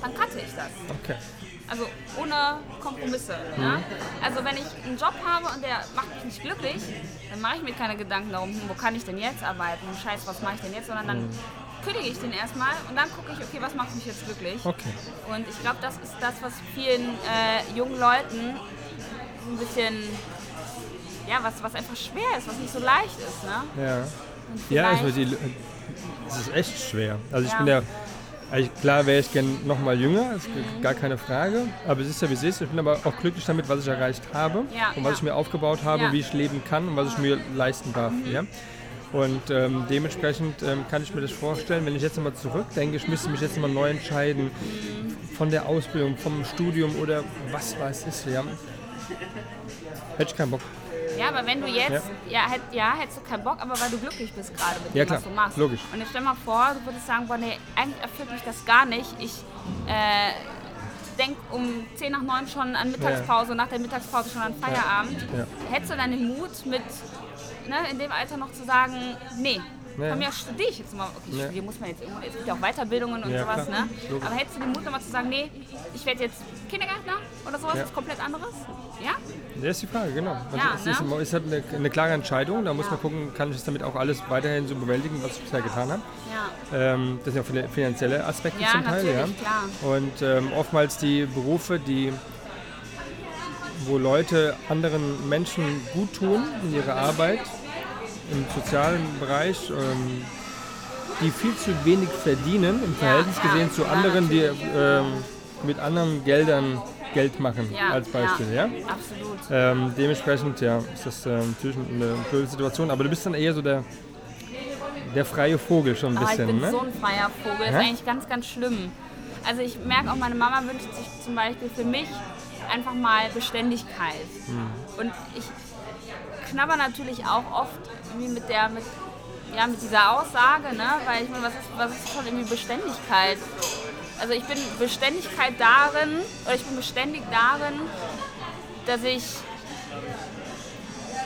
dann cutte ich das. Okay. Also ohne Kompromisse. Ja? Also wenn ich einen Job habe und der macht mich nicht glücklich, dann mache ich mir keine Gedanken darum, wo kann ich denn jetzt arbeiten, Scheiß, was mache ich denn jetzt, sondern dann kündige ich den erstmal und dann gucke ich, okay, was macht mich jetzt glücklich. Okay. Und ich glaube, das ist das, was vielen äh, jungen Leuten ein bisschen, ja, was, was einfach schwer ist, was nicht so leicht ist. Ne? Ja. Ja, also die, es ist echt schwer. Also ich Ja. bin ja, also klar wäre ich gern noch mal jünger, ist gar keine Frage. Aber es ist ja wie es ist. Ich bin aber auch glücklich damit, was ich erreicht habe Ja, und was ja. ich mir aufgebaut habe, Ja. wie ich leben kann und was ich mir leisten darf. Ja? Und ähm, dementsprechend ähm, kann ich mir das vorstellen, wenn ich jetzt nochmal zurückdenke, ich müsste mich jetzt nochmal neu entscheiden von der Ausbildung, vom Studium oder was weiß ich. Ja. Hätte ich keinen Bock. Ja, aber wenn du jetzt, ja, hätt, ja, hättest du keinen Bock, aber weil du glücklich bist gerade mit Ja, dem, klar, was du machst. logisch. Und jetzt stell mal vor, du würdest sagen, boah, nee, eigentlich erfüllt mich das gar nicht. Ich äh, denk um 10 nach 9 schon an Mittagspause, nach der Mittagspause schon an Feierabend. Ja. Hättest du dann den Mut, mit ne, in dem Alter noch zu sagen, nee, Ja. mir aus studiere ich jetzt mal. Okay, Ja. studieren muss man jetzt irgendwo, es gibt ja auch Weiterbildungen und Ja, sowas, klar. ne? Aber hättest du den Mut nochmal zu sagen, nee, ich werde jetzt Kindergärtner oder sowas, Ja. was komplett anderes? Ja? Das ist die Frage, genau. Also Ja, es ne? ist, halt eine, eine klare Entscheidung. Da muss Ja. man gucken, kann ich es damit auch alles weiterhin so bewältigen, was ich bisher getan habe. Ja. Ähm, das sind ja viele finanzielle Aspekte Ja, zum Teil. ja. klar. Und ähm, oftmals die Berufe, die, wo Leute anderen Menschen gut tun in ihrer Arbeit, im sozialen Bereich, ähm, die viel zu wenig verdienen im Verhältnis gesehen zu anderen, die ähm, mit anderen Geldern Geld machen, als Beispiel. Ja? Absolut. Ähm, dementsprechend ja, ist das ähm, natürlich eine blöde Situation, aber du bist dann eher so der, der freie Vogel schon ein Aber ich bisschen, bin ne? so ein freier Vogel. Das ist eigentlich ganz, ganz schlimm. Also ich merke auch, meine Mama wünscht sich zum Beispiel für mich einfach mal Beständigkeit. Hm. Und ich knabber natürlich auch oft mit der, mit, ja, mit dieser Aussage, ne? Weil ich meine, was ist, was ist schon irgendwie Beständigkeit? Also ich bin Beständigkeit darin, oder ich bin beständig darin, dass ich.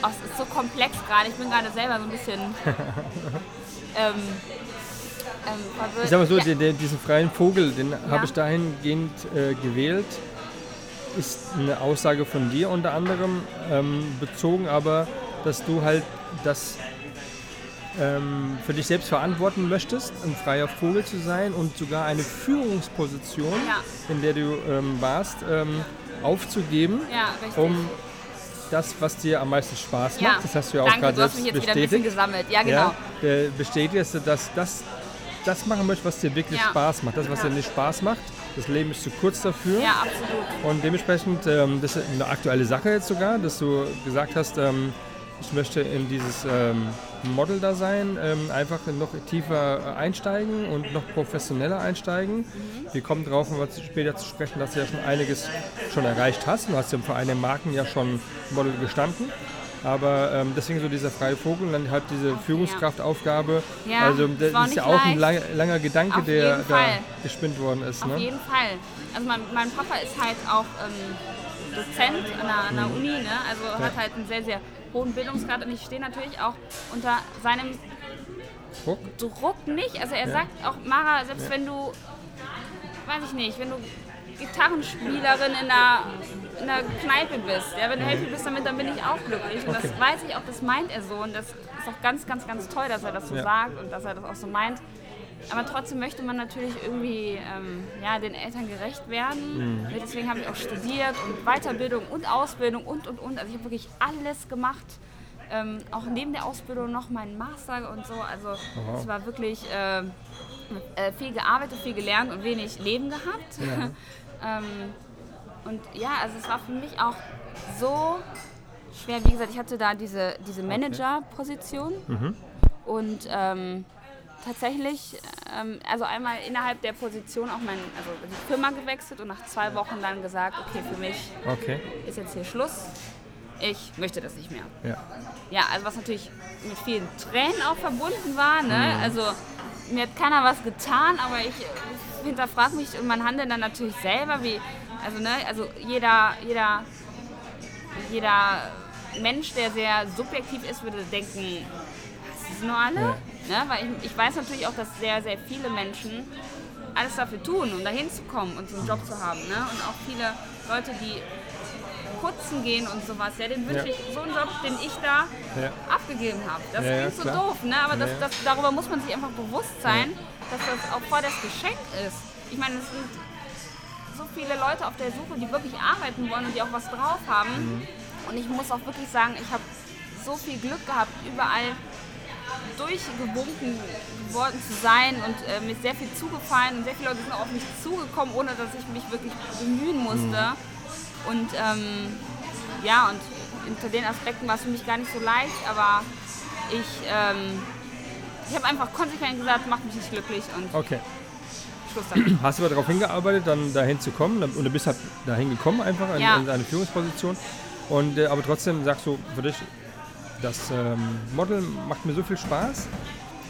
Oh, es ist so komplex gerade, ich bin gerade selber so ein bisschen. ähm, ähm, verwirrt. Ich sag mal so, Ja. den, den, diesen freien Vogel, den Ja. habe ich dahingehend äh, gewählt. Ist eine Aussage von dir unter anderem, ähm, bezogen aber, dass du halt das ähm, für dich selbst verantworten möchtest, ein freier Vogel zu sein und sogar eine Führungsposition, Ja. in der du ähm, warst, ähm, aufzugeben, Ja, um das, was dir am meisten Spaß macht, ja. das hast du ja auch gerade du hast selbst bestätigt, gesammelt. Ja, genau. ja, der bestätigt, dass du das, das, machen möchtest, was dir wirklich Ja. Spaß macht. Das, was Ja. dir nicht Spaß macht, das Leben ist zu kurz dafür. Ja, absolut. Und dementsprechend, ähm, das ist eine aktuelle Sache jetzt sogar, dass du gesagt hast, ähm, ich möchte in dieses ähm, Model da sein, ähm, einfach noch tiefer einsteigen und noch professioneller einsteigen. Mhm. Wir kommen drauf, um später zu sprechen, dass du ja schon einiges schon erreicht hast. Du hast ja für eine Marken ja schon Model gestanden. Aber ähm, deswegen so dieser freie Vogel und dann halt diese Führungskraftaufgabe. Ja, also es das war ist ja auch ein leicht. lang, langer Gedanke, Auf der da gespinnt worden ist. Auf Ne? jeden Fall. Also mein, mein Papa ist halt auch ähm, Dozent an der, an der Mhm. Uni, ne? also hat halt einen sehr, sehr hohen Bildungsgrad und ich stehe natürlich auch unter seinem Druck. Druck nicht. Also er Ja. sagt auch, Mara, selbst wenn du, weiß ich nicht, wenn du Gitarrenspielerin in einer, in einer Kneipe bist, ja, wenn du happy bist damit, dann bin ich auch glücklich. Und Okay. das weiß ich auch, das meint er so. Und das ist auch ganz, ganz, ganz toll, dass er das so Ja. sagt und dass er das auch so meint. Aber trotzdem möchte man natürlich irgendwie ähm, ja, den Eltern gerecht werden. Mhm. Deswegen habe ich auch studiert und Weiterbildung und Ausbildung und, und, und. Also ich habe wirklich alles gemacht. Ähm, auch neben der Ausbildung noch meinen Master und so. Also es war wirklich äh, äh, viel gearbeitet, viel gelernt und wenig Leben gehabt. ähm, und ja, also es war für mich auch so schwer. Wie gesagt, ich hatte da diese, diese Manager-Position und ähm, tatsächlich, ähm, also einmal innerhalb der Position auch mein, also die Firma gewechselt und nach zwei Wochen dann gesagt, okay, für mich Okay. ist jetzt hier Schluss. Ich möchte das nicht mehr. Ja. Ja, also was natürlich mit vielen Tränen auch verbunden war. Ne? Also mir hat keiner was getan, aber ich hinterfrage mich und mein Handeln dann natürlich selber, wie, also ne, also jeder, jeder, jeder Mensch, der sehr subjektiv ist, würde denken, was ist nur alle? Ne? Weil ich, ich weiß natürlich auch, dass sehr, sehr viele Menschen alles dafür tun, um dahin zu kommen und so einen Job zu haben. Ne? Und auch viele Leute, die putzen gehen und sowas, ja, den wünsche Ja. ich so einen Job, den ich da Ja. abgegeben habe. Das Ja, ja, klingt so klar. doof, ne? aber das, Ja, ja. das, darüber muss man sich einfach bewusst sein, dass das auch voll das Geschenk ist. Ich meine, es sind so viele Leute auf der Suche, die wirklich arbeiten wollen und die auch was drauf haben. Mhm. Und ich muss auch wirklich sagen, ich habe so viel Glück gehabt, überall durchgewunken geworden zu sein und äh, mir sehr viel zugefallen und sehr viele Leute sind auch auf mich zugekommen, ohne dass ich mich wirklich bemühen musste. Und ähm, ja, und unter den Aspekten war es für mich gar nicht so leicht, aber ich, ähm, ich habe einfach konsequent gesagt, macht mich nicht glücklich und Okay. Schluss damit. Hast du aber darauf hingearbeitet, dann dahin zu kommen und du bist halt dahin gekommen einfach in, Ja. in eine Führungsposition. Und, äh, aber trotzdem sagst du für dich, das ähm, Model macht mir so viel Spaß.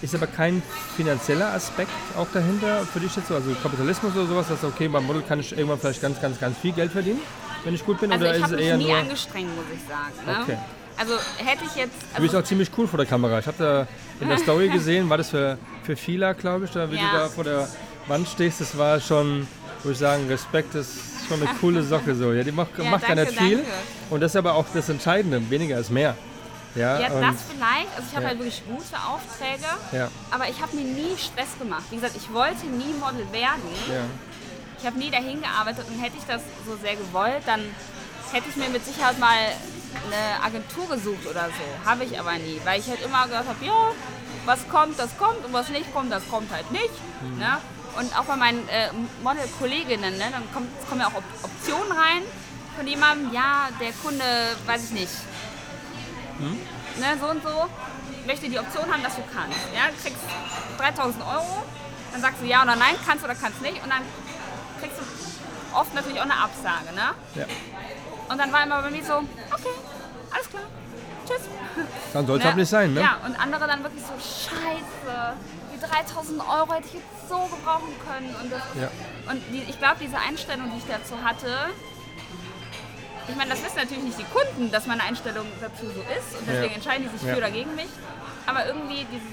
Ist aber kein finanzieller Aspekt auch dahinter für dich jetzt so, also Kapitalismus oder sowas, dass okay, beim Model kann ich irgendwann vielleicht ganz, ganz, ganz viel Geld verdienen, wenn ich gut bin, Also oder ich ist habe mich eher nie nur. angestrengt, muss ich sagen. Ne? Okay. Also hätte ich jetzt. Du bist Also, auch ziemlich cool vor der Kamera. Ich habe da in der Story gesehen, war das für, für Fila, glaube ich, da, wie Ja. du da vor der Wand stehst. Das war schon, würde ich sagen, Respekt, das ist schon eine coole Socke so. Ja, die macht, Ja, macht gar danke, nicht viel. danke. Und das ist aber auch das Entscheidende, weniger ist mehr. Ja, ja, das vielleicht. Also ich habe ja. halt wirklich gute Aufträge. ja, Aber ich habe mir nie Stress gemacht. Wie gesagt, ich wollte nie Model werden. ja, Ich habe nie dahin gearbeitet und hätte ich das so sehr gewollt, dann hätte ich mir mit Sicherheit mal eine Agentur gesucht oder so. Habe ich aber nie, weil ich halt immer gesagt habe, ja, was kommt, das kommt und was nicht kommt, das kommt halt nicht. Ne? Und auch bei meinen äh, Model-Kolleginnen, ne, dann kommt, kommen ja auch Op Optionen rein von jemandem, ja, der Kunde, weiß ich nicht, ne, so und so, möchte die Option haben, dass du kannst. Ja, du kriegst 3000 Euro, dann sagst du ja oder nein, kannst oder kannst nicht und dann kriegst du oft natürlich auch eine Absage. Ne? ja. Und dann war immer bei mir so, okay, alles klar. tschüss. Dann soll es Ne? halt nicht sein, ne? Ja, und andere dann wirklich so, scheiße, die 3000 Euro hätte ich jetzt so gebrauchen können. Und, das, Ja. und die, ich glaube, diese Einstellung, die ich dazu hatte, ich meine, das wissen natürlich nicht die Kunden, dass meine Einstellung dazu so ist und deswegen Ja. entscheiden die sich Ja. für oder gegen mich. Aber irgendwie dieses,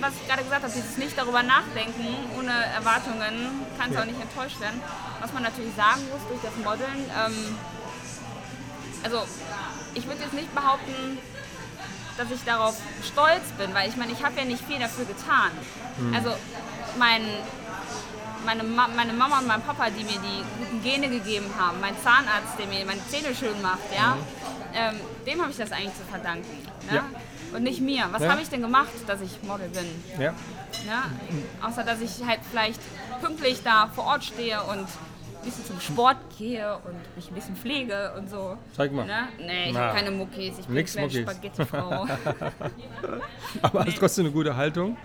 was ich gerade gesagt habe, dieses nicht darüber nachdenken, ohne Erwartungen, kann es Ja. auch nicht enttäuscht werden. Was man natürlich sagen muss durch das Modeln, ähm, also ich würde jetzt nicht behaupten, dass ich darauf stolz bin, weil ich meine, ich habe ja nicht viel dafür getan. Also mein, meine, Ma meine Mama und mein Papa, die mir die guten Gene gegeben haben, mein Zahnarzt, der mir meine Zähne schön macht, ja, ähm, dem habe ich das eigentlich zu verdanken. Ne? Ja. Und nicht mir. Was Ja. habe ich denn gemacht, dass ich Model bin? Ja. Ne? Außer dass ich halt vielleicht pünktlich da vor Ort stehe und bisschen zum Sport gehe und mich ein bisschen pflege und so. Zeig mal. Ne? Nee, ich habe keine Muckis, ich bin Nix eine. Spaghetti-Frau. Aber hast trotzdem eine gute Haltung.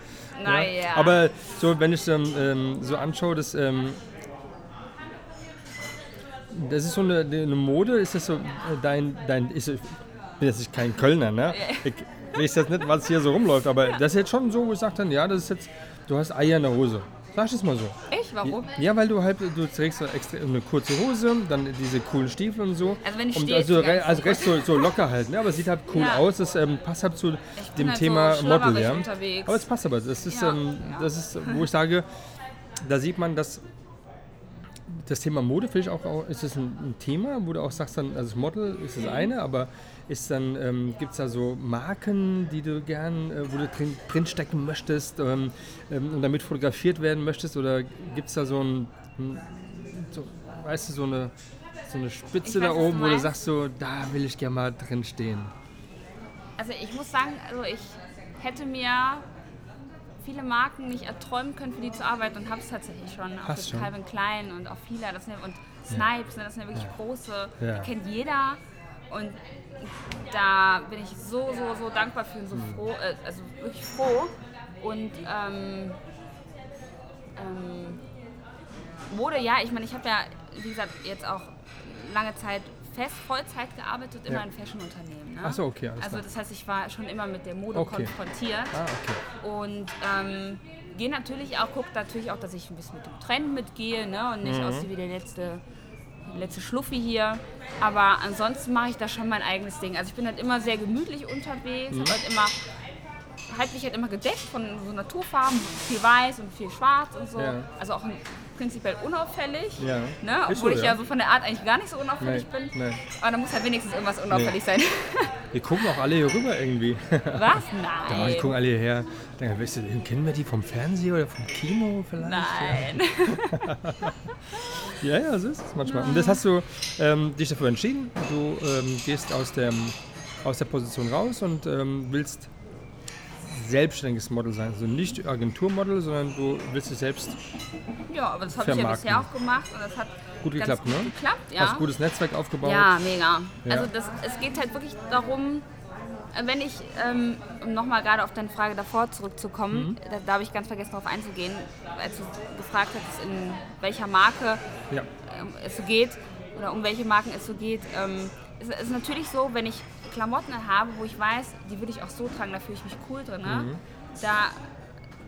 naja. Aber so, wenn ich es ähm, so anschaue, das, ähm, das ist so eine, eine Mode, ist das so äh, dein, dein ist, ich bin jetzt kein Kölner, ne? Ich weiß jetzt nicht, was hier so rumläuft, aber das ist jetzt schon so, wo ich sage dann, ja, das ist jetzt, du hast Eier in der Hose. Sag ich das mal so. ich? Warum? Ja, weil du halt, du trägst so extra eine kurze Hose, dann diese coolen Stiefel und so. Also wenn ich stehe, also, re- also recht so, so locker halt, ne? aber es sieht halt cool Ja. aus, das ähm, passt halt zu dem halt Thema so Model, ja. unterwegs. Aber es passt aber, das ist, Ja, ähm, das ist, wo ich sage, da sieht man, dass das Thema Mode finde ich auch, auch ist das ein, ein Thema, wo du auch sagst dann, also Model ist das eine, aber ist dann, ähm, gibt es da so Marken, die du gern, äh, wo du drin, drin stecken möchtest ähm, ähm, und damit fotografiert werden möchtest oder gibt es da so ein, ein so, weißt du, so eine, so eine Spitze Ich da weiß, was du oben, wo du sagst so, da will ich gerne mal drin stehen. Also ich muss sagen, also ich hätte mir viele Marken nicht erträumen können, für die zu arbeiten und habe es tatsächlich schon. Auch Hast schon. Calvin Klein und auch Fila das sind, und Snipes, ne, das sind ja wirklich große, Ja. die kennt jeder. Und da bin ich so, so, so dankbar für und so froh, äh, also wirklich froh. Und ähm, ähm, Mode, ja, ich meine, ich habe ja, wie gesagt, jetzt auch lange Zeit fest Vollzeit gearbeitet, immer Ja. in Fashion-Unternehmen. Ne? So, okay, Also klar. das heißt, ich war schon immer mit der Mode Okay. konfrontiert Ah, okay. und ähm, gehe natürlich auch, gucke natürlich auch, dass ich ein bisschen mit dem Trend mitgehe ne? und Mhm. nicht aussehe wie der letzte, letzte Schluffi hier. Aber ansonsten mache ich da schon mein eigenes Ding. Also ich bin halt immer sehr gemütlich unterwegs, Mhm. hab halt immer halt mich halt immer gedeckt von so Naturfarben, viel weiß und viel schwarz und so. Ja. Also auch prinzipiell unauffällig. Ja. Ne? Obwohl ich ja. so von der Art eigentlich gar nicht so unauffällig Nein, bin. nein. Aber da muss halt wenigstens irgendwas unauffällig sein. Wir gucken auch alle hier rüber irgendwie. Was? Ja, die Nein. gucken alle hierher. Denken, weißt du, kennen wir die vom Fernsehen oder vom Kino vielleicht? Nein. Ja, ja, so ist es manchmal. Und das hast du ähm, dich dafür entschieden. Du ähm, gehst aus, dem, aus der Position raus und ähm, willst selbstständiges Model sein. Also nicht Agenturmodel, sondern du willst dich selbst Ja, aber das habe ich ja Vermarkten. bisher auch gemacht und das hat Gut ganz geklappt, gut ne? geklappt, ja. hast ein gutes Netzwerk aufgebaut. Ja, mega. Ja. Also das, es geht halt wirklich darum, äh, wenn ich, ähm, um nochmal gerade auf deine Frage davor zurückzukommen, Mhm. da, da habe ich ganz vergessen darauf einzugehen, als du gefragt hattest, in welcher Marke Ja. ähm, es so geht oder um welche Marken es so geht. Ähm, es ist natürlich so, wenn ich Klamotten habe, wo ich weiß, die will ich auch so tragen, da fühle ich mich cool drin. Ne? Mhm. Da,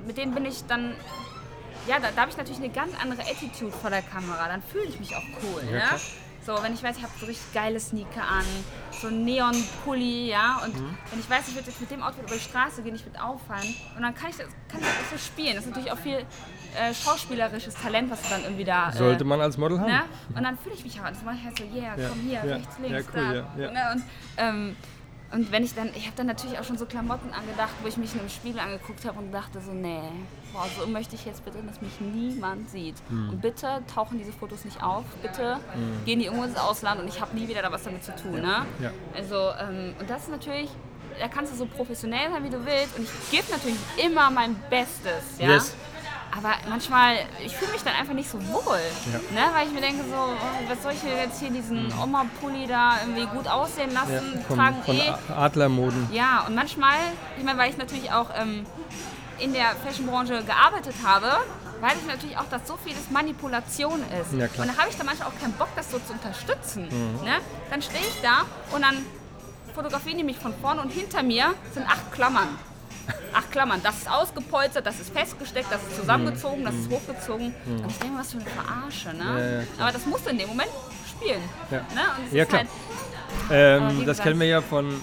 mit denen bin ich dann, ja, da, da habe ich natürlich eine ganz andere Attitude vor der Kamera. Dann fühle ich mich auch cool. Ja, ne? So, wenn ich weiß, ich habe so richtig geile Sneaker an, so ein Neon-Pulli, ja, und Mhm. wenn ich weiß, ich würde jetzt mit dem Outfit über die Straße gehen, ich würde auffallen, und dann kann ich das, kann ich das so spielen. Das ist natürlich auch viel äh, schauspielerisches Talent, was du dann irgendwie da... Sollte äh, man als Model haben. Ne? Und dann fühle ich mich auch. Mache ich halt so, yeah, Ja, komm hier, ja, rechts, ja, links, cool, da. ja, ja. Ne? Und, ähm, und wenn ich dann, ich habe dann natürlich auch schon so Klamotten angedacht, wo ich mich in einem Spiegel angeguckt habe und dachte so, nee, boah, so möchte ich jetzt bitte, dass mich niemand sieht. Hm. Und bitte tauchen diese Fotos nicht auf, bitte gehen die irgendwo ins Ausland und ich habe nie wieder da was damit zu tun. Ne? Ja. Also, ähm, und das ist natürlich, da kannst du so professionell sein, wie du willst und ich gebe natürlich immer mein Bestes. Ja? Yes. Aber manchmal, ich fühle mich dann einfach nicht so wohl. Ja. Ne? Weil ich mir denke so, oh, was soll ich jetzt hier diesen Oma-Pulli da irgendwie gut aussehen Ja, lassen? von, tragen von eh. Adlermoden. Ja, und manchmal, ich meine, weil ich natürlich auch ähm, in der Fashionbranche gearbeitet habe, weiß ich natürlich auch, dass so vieles Manipulation ist. Ja. Mhm. und da habe ich dann manchmal auch keinen Bock, das so zu unterstützen. Ne? Dann stehe ich da und dann fotografieren die mich von vorne und hinter mir sind acht Klammern. Acht Klammern. Das ist ausgepolstert, das ist festgesteckt, das ist zusammengezogen, das ist hochgezogen. Und ich denke, was für eine Verarsche, ne? Mhm. Ja. Aber das musst du in dem Moment spielen. Ja. Ne? Klar. halt, Ähm, das kennen wir ja von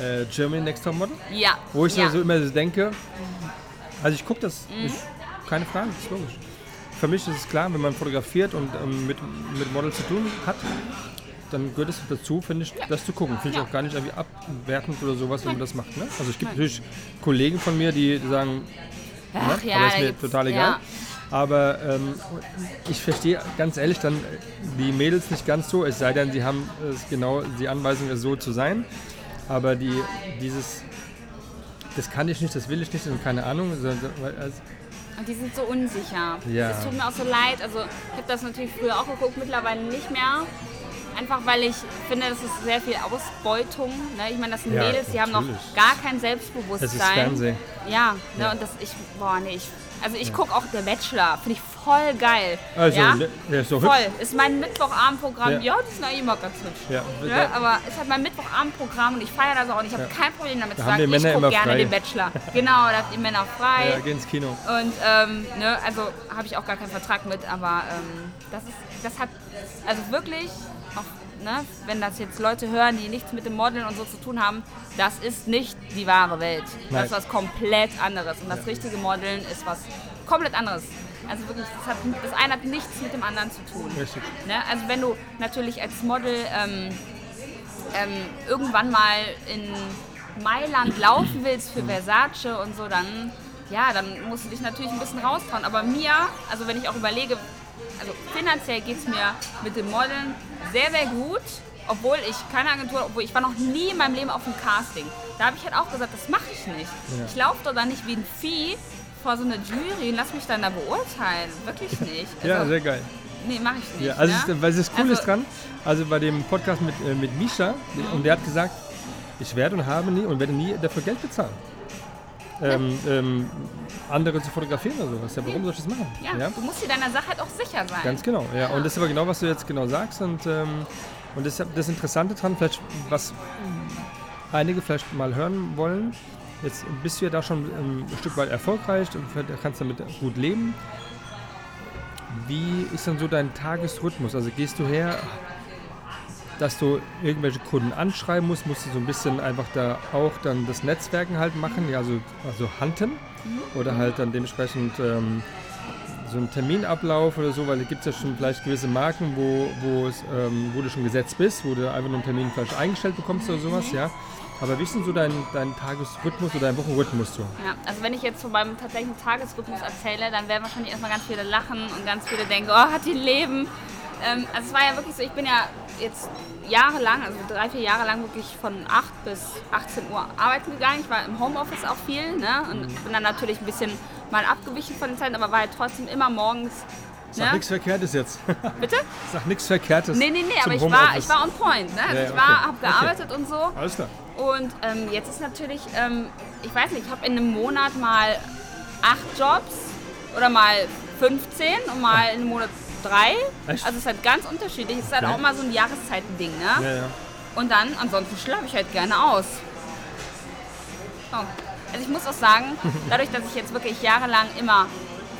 äh, Germany Next Top Model, ja. wo ich ja. so immer denke, also ich gucke das, Mhm. ich, keine Frage, das ist logisch. Für mich ist es klar, wenn man fotografiert und ähm, mit, mit Models zu tun hat, dann gehört es dazu, finde ich, das zu gucken. Finde ich Ja. auch gar nicht irgendwie abwertend oder sowas, wenn man das macht. Ne? Also es gibt natürlich Kollegen von mir, die sagen, Ach ne? ja, aber ist mir total egal. ja. Aber ähm, ich verstehe ganz ehrlich dann die Mädels nicht ganz so, es sei denn, sie haben es genau die Anweisung, es so zu sein. Aber die, dieses, das kann ich nicht, das will ich nicht und keine Ahnung. Und die sind so unsicher. Ja. Es tut mir auch so leid. Also ich habe das natürlich früher auch geguckt, mittlerweile nicht mehr. Einfach weil ich finde, das ist sehr viel Ausbeutung. Ne? Ich meine, das sind Ja, Mädels, die haben noch gar kein Selbstbewusstsein. Es ist Fernsehen. Ja, ne? und das ich, boah, nee, ich, also ich gucke auch der Bachelor, finde ich voll geil. also ja? der ist so Voll, hübsch. ist mein Mittwochabendprogramm. Ja. Ja, die sind eigentlich immer ganz hübsch. Ja, Ne? Aber ist halt mein Mittwochabendprogramm und ich feiere das auch und ich habe kein Problem damit Da zu sagen, die ich gucke gerne frei. den Bachelor. Genau, da habt ihr Männer frei. ja, geh ins Kino. Und ähm, ne, also habe ich auch gar keinen Vertrag mit, aber ähm, das ist, das hat, also wirklich, auch, ne, wenn das jetzt Leute hören, die nichts mit dem Modeln und so zu tun haben, das ist nicht die wahre Welt. Nein. Das ist was komplett anderes. Und das richtige Modeln ist was komplett anderes. Also wirklich, das, hat, das eine hat nichts mit dem anderen zu tun. Richtig. Ne? Also wenn du natürlich als Model ähm, ähm, irgendwann mal in Mailand laufen willst für Versace und so, dann ja, dann musst du dich natürlich ein bisschen raustrauen. Aber mir, also wenn ich auch überlege, also finanziell geht es mir mit dem Modeln sehr, sehr gut. Obwohl ich keine Agentur, obwohl ich war noch nie in meinem Leben auf einem Casting. Da habe ich halt auch gesagt, das mache ich nicht. Ich laufe doch da nicht wie ein Vieh vor so einer Jury und lass mich dann da beurteilen. Wirklich nicht. Ja, Also, sehr geil. Nee, mache ich nicht. Ja, also ne? es, weil das cool Also- ist dran, also bei dem Podcast mit, äh, mit Misha, und der hat gesagt, ich werde und habe nie und werde nie dafür Geld bezahlen. Ähm, ähm, andere zu fotografieren oder sowas. Ja, warum soll ich das machen? Ja, du musst dir deiner Sache halt auch sicher sein. Ganz genau, ja. Und das ist aber genau, was du jetzt genau sagst. Und, ähm, und das, das Interessante dran, vielleicht, was einige vielleicht mal hören wollen, jetzt bist du ja da schon ein Stück weit erfolgreich und kannst damit gut leben. Wie ist dann so dein Tagesrhythmus? Also gehst du her, dass du irgendwelche Kunden anschreiben musst, musst du so ein bisschen einfach da auch dann das Netzwerken halt machen, ja, also, also hunten oder halt dann dementsprechend ähm, so einen Terminablauf oder so, weil da gibt es ja schon vielleicht gewisse Marken, wo, wo, es, ähm, wo du schon gesetzt bist, wo du einfach nur einen Termin vielleicht eingestellt bekommst oder sowas, ja. Aber wie ist denn so dein, dein Tagesrhythmus oder dein Wochenrhythmus so? Ja, also wenn ich jetzt von meinem tatsächlichen Tagesrhythmus erzähle, dann werden wahrscheinlich erstmal ganz viele lachen und ganz viele denken, oh, hat die Leben. Ähm, also es war ja wirklich so, ich bin ja jetzt jahrelang, also drei, vier Jahre lang wirklich von 8 bis 18 Uhr arbeiten gegangen. Ich war im Homeoffice auch viel ne? und bin dann natürlich ein bisschen mal abgewichen von den Zeiten, aber war halt trotzdem immer morgens. Sag Ne? nichts Verkehrtes jetzt. Bitte? Sag nichts Verkehrtes. Nee, nee, nee, aber ich war, ich war on point. Ne? Also Ja, ja, ich war, okay. habe gearbeitet und so. Alles klar. Und ähm, jetzt ist natürlich, ähm, ich weiß nicht, ich habe in einem Monat mal acht Jobs oder mal 15 und mal in einem Monat drei. Echt? Also es ist halt ganz unterschiedlich. Es ist halt Okay. auch mal so ein Jahreszeitending. Ne? Ja, ja. Und dann, ansonsten schlafe ich halt gerne aus. So. Also ich muss auch sagen, dadurch, dass ich jetzt wirklich jahrelang immer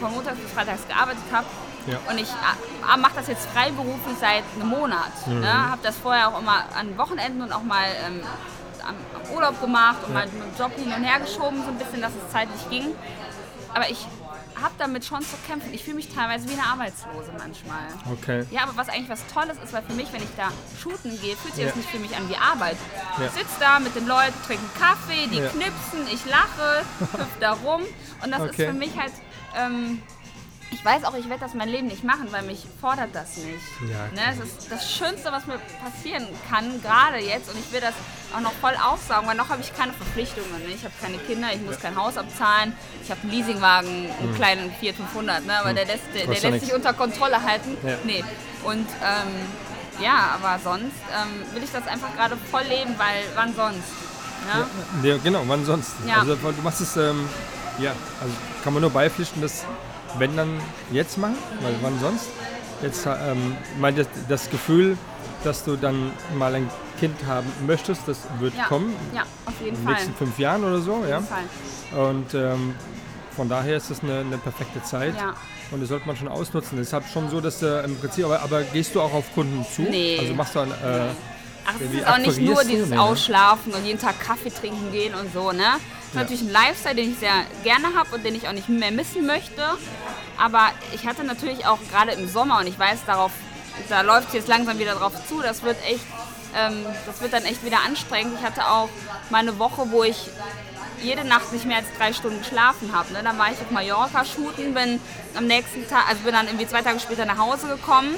von Montags bis Freitags gearbeitet habe Ja. und ich äh, mache das jetzt freiberuflich seit einem Monat. Mhm. Ne? Habe das vorher auch immer an Wochenenden und auch mal ähm, am, Urlaub gemacht und mal mit dem Job hin und her geschoben, so ein bisschen, dass es zeitlich ging. Aber ich habe damit schon zu kämpfen. Ich fühle mich teilweise wie eine Arbeitslose manchmal. Okay. Ja, aber was eigentlich was Tolles ist, weil für mich, wenn ich da shooten gehe, fühlt sich Ja. das nicht für mich an wie Arbeit. Ja. Ich sitze da mit den Leuten, trinke Kaffee, die Ja. knipsen, ich lache, hüpfe da rum. Und das ist Okay. für mich halt, ähm, ich weiß auch, ich werde das mein Leben nicht machen, weil mich fordert das nicht. Ja, ne, es ist das Schönste, was mir passieren kann, gerade jetzt. Und ich will das auch noch voll aufsaugen, weil noch habe ich keine Verpflichtungen. Ne? Ich habe keine Kinder, ich muss kein Haus abzahlen. Ich habe einen Leasingwagen, einen kleinen Fiat 500, ne? aber der lässt, der, der Hm. Lässt sich unter Kontrolle halten. Ja. Nee. Und ähm, ja, aber sonst ähm, will ich das einfach gerade voll leben, weil wann sonst? Ne? Ja, genau, wann sonst? Ja. Also du machst es, ähm, ja, also kann man nur beipflichten, dass wenn dann jetzt machen, weil wann sonst? Jetzt ähm, mein das, das Gefühl, dass du dann mal ein Kind haben möchtest, das wird Ja, kommen. ja, auf jeden In den Fall. nächsten fünf Jahren oder so. Auf Ja? jeden Fall. Und ähm, von daher ist das eine, eine perfekte Zeit. Ja. Und das sollte man schon ausnutzen. Deshalb schon so, dass du im Prinzip, aber, aber gehst du auch auf Kunden zu? Nee. Also machst du ein, äh, Ach, es ist auch nicht nur dieses ne? Ausschlafen und jeden Tag Kaffee trinken gehen und so, ne? Das ist Ja. natürlich ein Lifestyle, den ich sehr gerne habe und den ich auch nicht mehr missen möchte. Aber ich hatte natürlich auch gerade im Sommer und ich weiß darauf, da läuft es jetzt langsam wieder drauf zu, das wird echt, ähm, das wird dann echt wieder anstrengend. Ich hatte auch mal eine Woche, wo ich jede Nacht nicht mehr als drei Stunden geschlafen habe. Ne? Dann war ich auf Mallorca shooten, bin am nächsten Tag, also bin dann irgendwie zwei Tage später nach Hause gekommen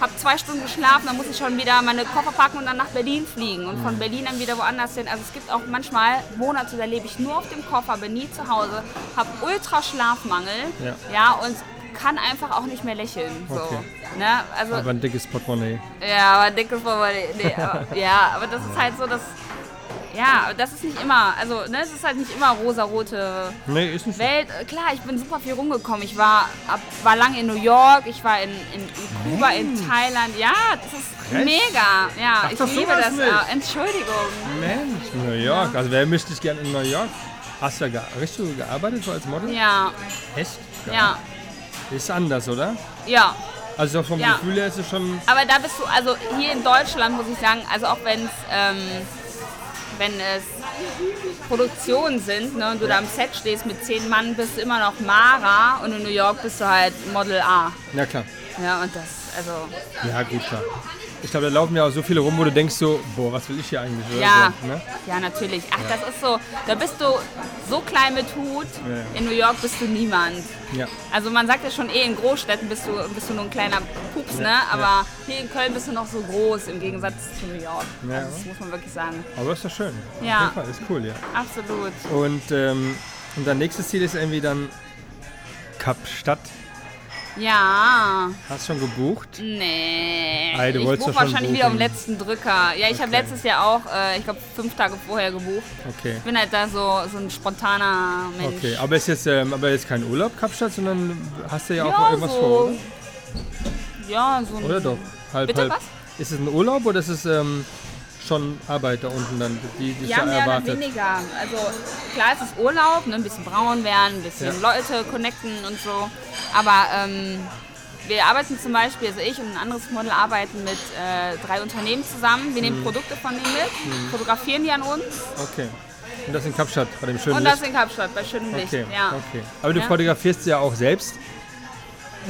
habe zwei Stunden geschlafen, dann muss ich schon wieder meine Koffer packen und dann nach Berlin fliegen und Mhm. von Berlin dann wieder woanders hin. Also es gibt auch manchmal Monate, da lebe ich nur auf dem Koffer, bin nie zu Hause, habe ultra Schlafmangel, Ja. ja. und kann einfach auch nicht mehr lächeln. So, Okay. ne? Also aber ein dickes Portemonnaie. ja, aber dickes Portemonnaie. Nee, aber, ja, aber das ist halt so, dass ja, das ist nicht immer, also ne, es ist halt nicht immer rosarote Nee, ist nicht. Welt, äh, klar, ich bin super viel rumgekommen. Ich war, ab, war lang in New York, ich war in, in, in Kuba, in Thailand. Ja, das ist Echt? mega. Ja, Sag ich liebe das. nicht. auch. Entschuldigung. Mensch, New York. Also wer möchte ich gerne in New York? Hast du ja ge richtig gearbeitet so als Model? Ja, Echt? ja, Ist anders, oder? ja. Also vom Ja. Gefühl her ist es schon. Aber da bist du, also hier in Deutschland muss ich sagen, also auch wenn es, ähm, wenn es Produktionen sind ne, und du da am Set stehst mit zehn Mann, bist du immer noch Mara und in New York bist du halt Model A. Ja klar. Ja, und das, also, Ja gut, klar. Ich glaube, da laufen ja auch so viele rum, wo du denkst so, boah, was will ich hier eigentlich? Ja, So, ne? ja, natürlich. Ach, das ist so, da bist du so klein mit Hut, Ja, ja. in New York bist du niemand. ja. Also man sagt ja schon eh, in Großstädten bist du, bist du nur ein kleiner Pups, ne? Aber hier in Köln bist du noch so groß im Gegensatz zu New York. Ja. Also das muss man wirklich sagen. Aber ist doch schön. Ja. Auf jeden Fall, ist cool, ja. Absolut. Und, ähm, und dein nächstes Ziel ist irgendwie dann Kapstadt. Ja, Hast schon gebucht? nee. Du ich buche wahrscheinlich wieder am buchen. letzten Drücker. Ja, ich habe Okay. letztes Jahr auch, äh, ich glaube, fünf Tage vorher gebucht. Okay. Ich bin halt da so, so ein spontaner Mensch. Okay, aber ist jetzt, ähm, aber jetzt kein Urlaub Kapstadt, sondern hast du ja auch Ja, irgendwas so- vor, oder? Ja, so ein Oder doch? Halb, Bitte halb. was? Ist es ein Urlaub oder ist es ähm, schon Arbeit da unten dann, die dich Ja, da mehr oder erwartet? weniger. Also klar, es ist Urlaub, ne, ein bisschen braun werden, ein bisschen Ja. Leute connecten und so. Aber ähm, wir arbeiten zum Beispiel, also ich und ein anderes Model arbeiten mit äh, drei Unternehmen zusammen. Wir nehmen Mhm. Produkte von denen mit, fotografieren die an uns Okay. Und das in Kapstadt, bei dem schönen und Licht? das in Kapstadt bei schönem Licht. Okay, Ja. okay. Aber du Ja. fotografierst ja auch selbst,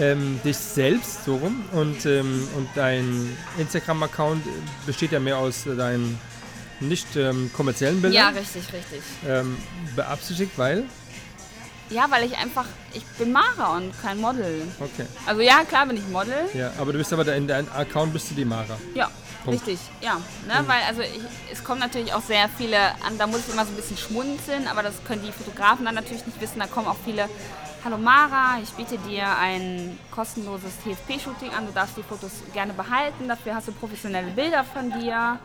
ähm, dich selbst so rum und, ähm, und dein Instagram-Account besteht ja mehr aus äh, deinen nicht ähm, kommerziellen ja, Bildern. richtig, richtig. Ähm, beabsichtigt, weil? Ja, weil ich einfach, ich bin Mara und kein Model. Okay. Also ja, klar bin ich Model. Ja, aber du bist aber da in deinem Account bist du die Mara. Ja, Punkt. richtig, ja. Ne, Weil also ich, es kommen natürlich auch sehr viele an, da muss ich immer so ein bisschen schmunzeln, aber das können die Fotografen dann natürlich nicht wissen. Da kommen auch viele, hallo Mara, ich biete dir ein kostenloses TFP-Shooting an, du darfst die Fotos gerne behalten, dafür hast du professionelle Bilder von dir.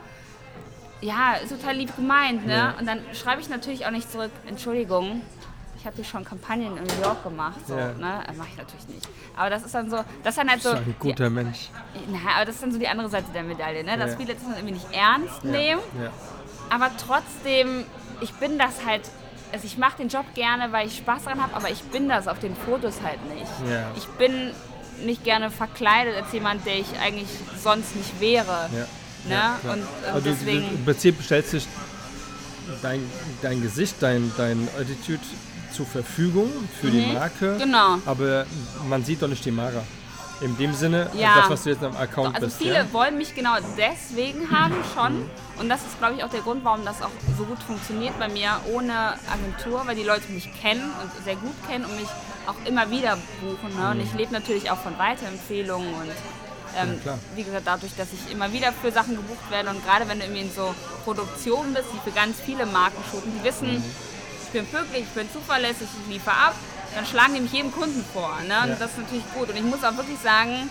Ja, ist total lieb gemeint, ne? Ja. Und dann schreibe ich natürlich auch nicht zurück, Entschuldigung, ich habe dir schon Kampagnen in New York gemacht, so, Ja. ne? Mache ich natürlich nicht. Aber das ist dann so, das ist dann halt so. bist ein die- guter Mensch. na, aber das ist dann so die andere Seite der Medaille, ne? dass Ja. viele das dann irgendwie nicht ernst nehmen. Ja. Aber trotzdem, ich bin das halt, also ich mache den Job gerne, weil ich Spaß daran habe, aber ich bin das auf den Fotos halt nicht. Ja. Ich bin nicht gerne verkleidet als jemand, der ich eigentlich sonst nicht wäre. Ja. Ne? Ja, klar. und, Aber und du, du, deswegen. Im Prinzip stellst dich dein, dein Gesicht, dein, dein Attitude zur Verfügung für die Marke. Genau. Aber man sieht doch nicht die Mara. In dem Sinne, Ja. das, was du jetzt am Account Also bist. viele ja? wollen mich genau deswegen haben schon. Und das ist, glaube ich, auch der Grund, warum das auch so gut funktioniert bei mir ohne Agentur, weil die Leute mich kennen und sehr gut kennen und mich auch immer wieder buchen. Ne? Und ich lebe natürlich auch von Weiterempfehlungen und ähm, Ja, wie gesagt, dadurch, dass ich immer wieder für Sachen gebucht werde und gerade wenn du irgendwie in so Produktionen bist, die für ganz viele Marken shooten, die wissen, Mhm. ich bin pünktlich, ich bin zuverlässig, ich liefere ab, dann schlagen die mich jedem Kunden vor. Ne? Und Ja. das ist natürlich gut. Und ich muss auch wirklich sagen,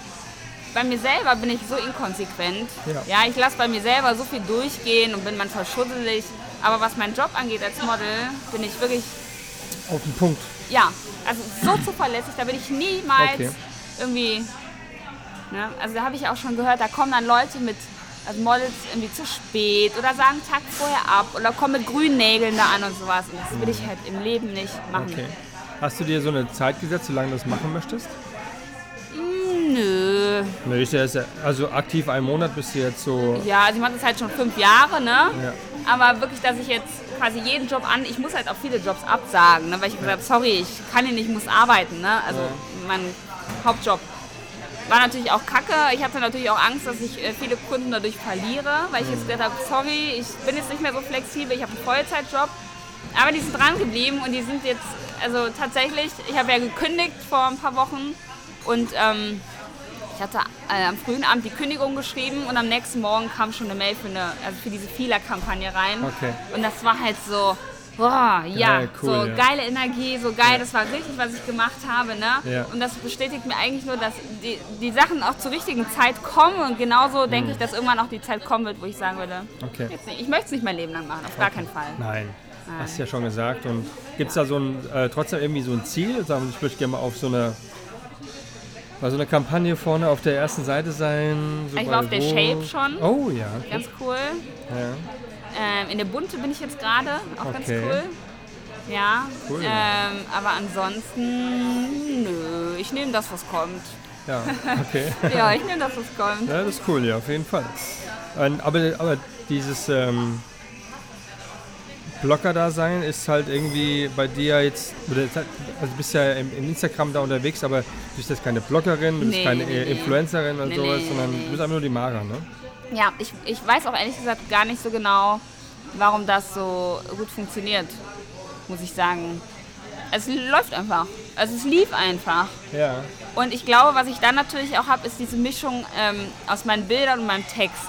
bei mir selber bin ich so inkonsequent. Ja. ich lasse bei mir selber so viel durchgehen und bin manchmal schuddelig. Aber was meinen Job angeht als Model, bin ich wirklich, Auf den Punkt. ja, also so zuverlässig, da bin ich niemals Okay. irgendwie, ne? also da habe ich auch schon gehört, da kommen dann Leute mit also Models irgendwie zu spät oder sagen Tag vorher ab oder kommen mit grünen Nägeln da an und sowas. Und das will ich halt im Leben nicht machen. Okay. Hast du dir so eine Zeit gesetzt, wie lange du das machen möchtest? Nö. Nö, ist ja also aktiv einen Monat bist du jetzt so. Ja, also ich mache das halt schon fünf Jahre, ne? Ja. Aber wirklich, dass ich jetzt quasi jeden Job an, ich muss halt auch viele Jobs absagen, ne? weil ich gesagt habe, sorry, ich kann hier nicht, ich muss arbeiten, ne? Also mein Hauptjob. War natürlich auch kacke. Ich hatte natürlich auch Angst, dass ich äh, viele Kunden dadurch verliere, weil ich jetzt gesagt habe, sorry, ich bin jetzt nicht mehr so flexibel, ich habe einen Vollzeitjob. Aber die sind dran geblieben und die sind jetzt, also tatsächlich, ich habe ja gekündigt vor ein paar Wochen und ähm, ich hatte äh, am frühen Abend die Kündigung geschrieben und am nächsten Morgen kam schon eine Mail für, eine, also für diese Fehler-Kampagne rein. Okay. Und das war halt so, boah, ja, Geil, cool, so ja. geile Energie, so geil, das war richtig, was ich gemacht habe. Ne? Ja. Und das bestätigt mir eigentlich nur, dass die, die Sachen auch zur richtigen Zeit kommen und genauso denke ich, dass irgendwann auch die Zeit kommen wird, wo ich sagen würde, Mhm. Okay. ich möchte es nicht mein Leben lang machen, auf gar keinen Fall. Nein. Hast du ja schon gesagt. Und gibt es da so ein, äh, trotzdem irgendwie so ein Ziel? Sagen ich möchte gerne mal auf so eine, bei so einer Kampagne vorne auf der ersten Seite sein. So Ich war auf der Shape schon. Oh ja. Ganz cool. ja. Ähm, in der Bunte bin ich jetzt gerade, auch ganz Okay. cool. Ja, Cool. ähm, aber ansonsten, nö, ich nehme das, was kommt. Ja, okay. Ja, ich nehme das, was kommt. Ja, das ist cool, ja, auf jeden Fall. Aber, aber dieses ähm, Blogger-Dasein ist halt irgendwie bei dir jetzt, oder jetzt also du bist ja im, im Instagram da unterwegs, aber du bist jetzt keine Bloggerin, du bist Nee, keine nee, äh, nee. Influencerin und Nee, sowas, sondern du bist einfach nur die Mara, ne? Ja, ich, ich weiß auch ehrlich gesagt gar nicht so genau, warum das so gut funktioniert, muss ich sagen. Es läuft einfach. Also es lief einfach. Ja. Und ich glaube, was ich dann natürlich auch habe, ist diese Mischung ähm, aus meinen Bildern und meinem Text.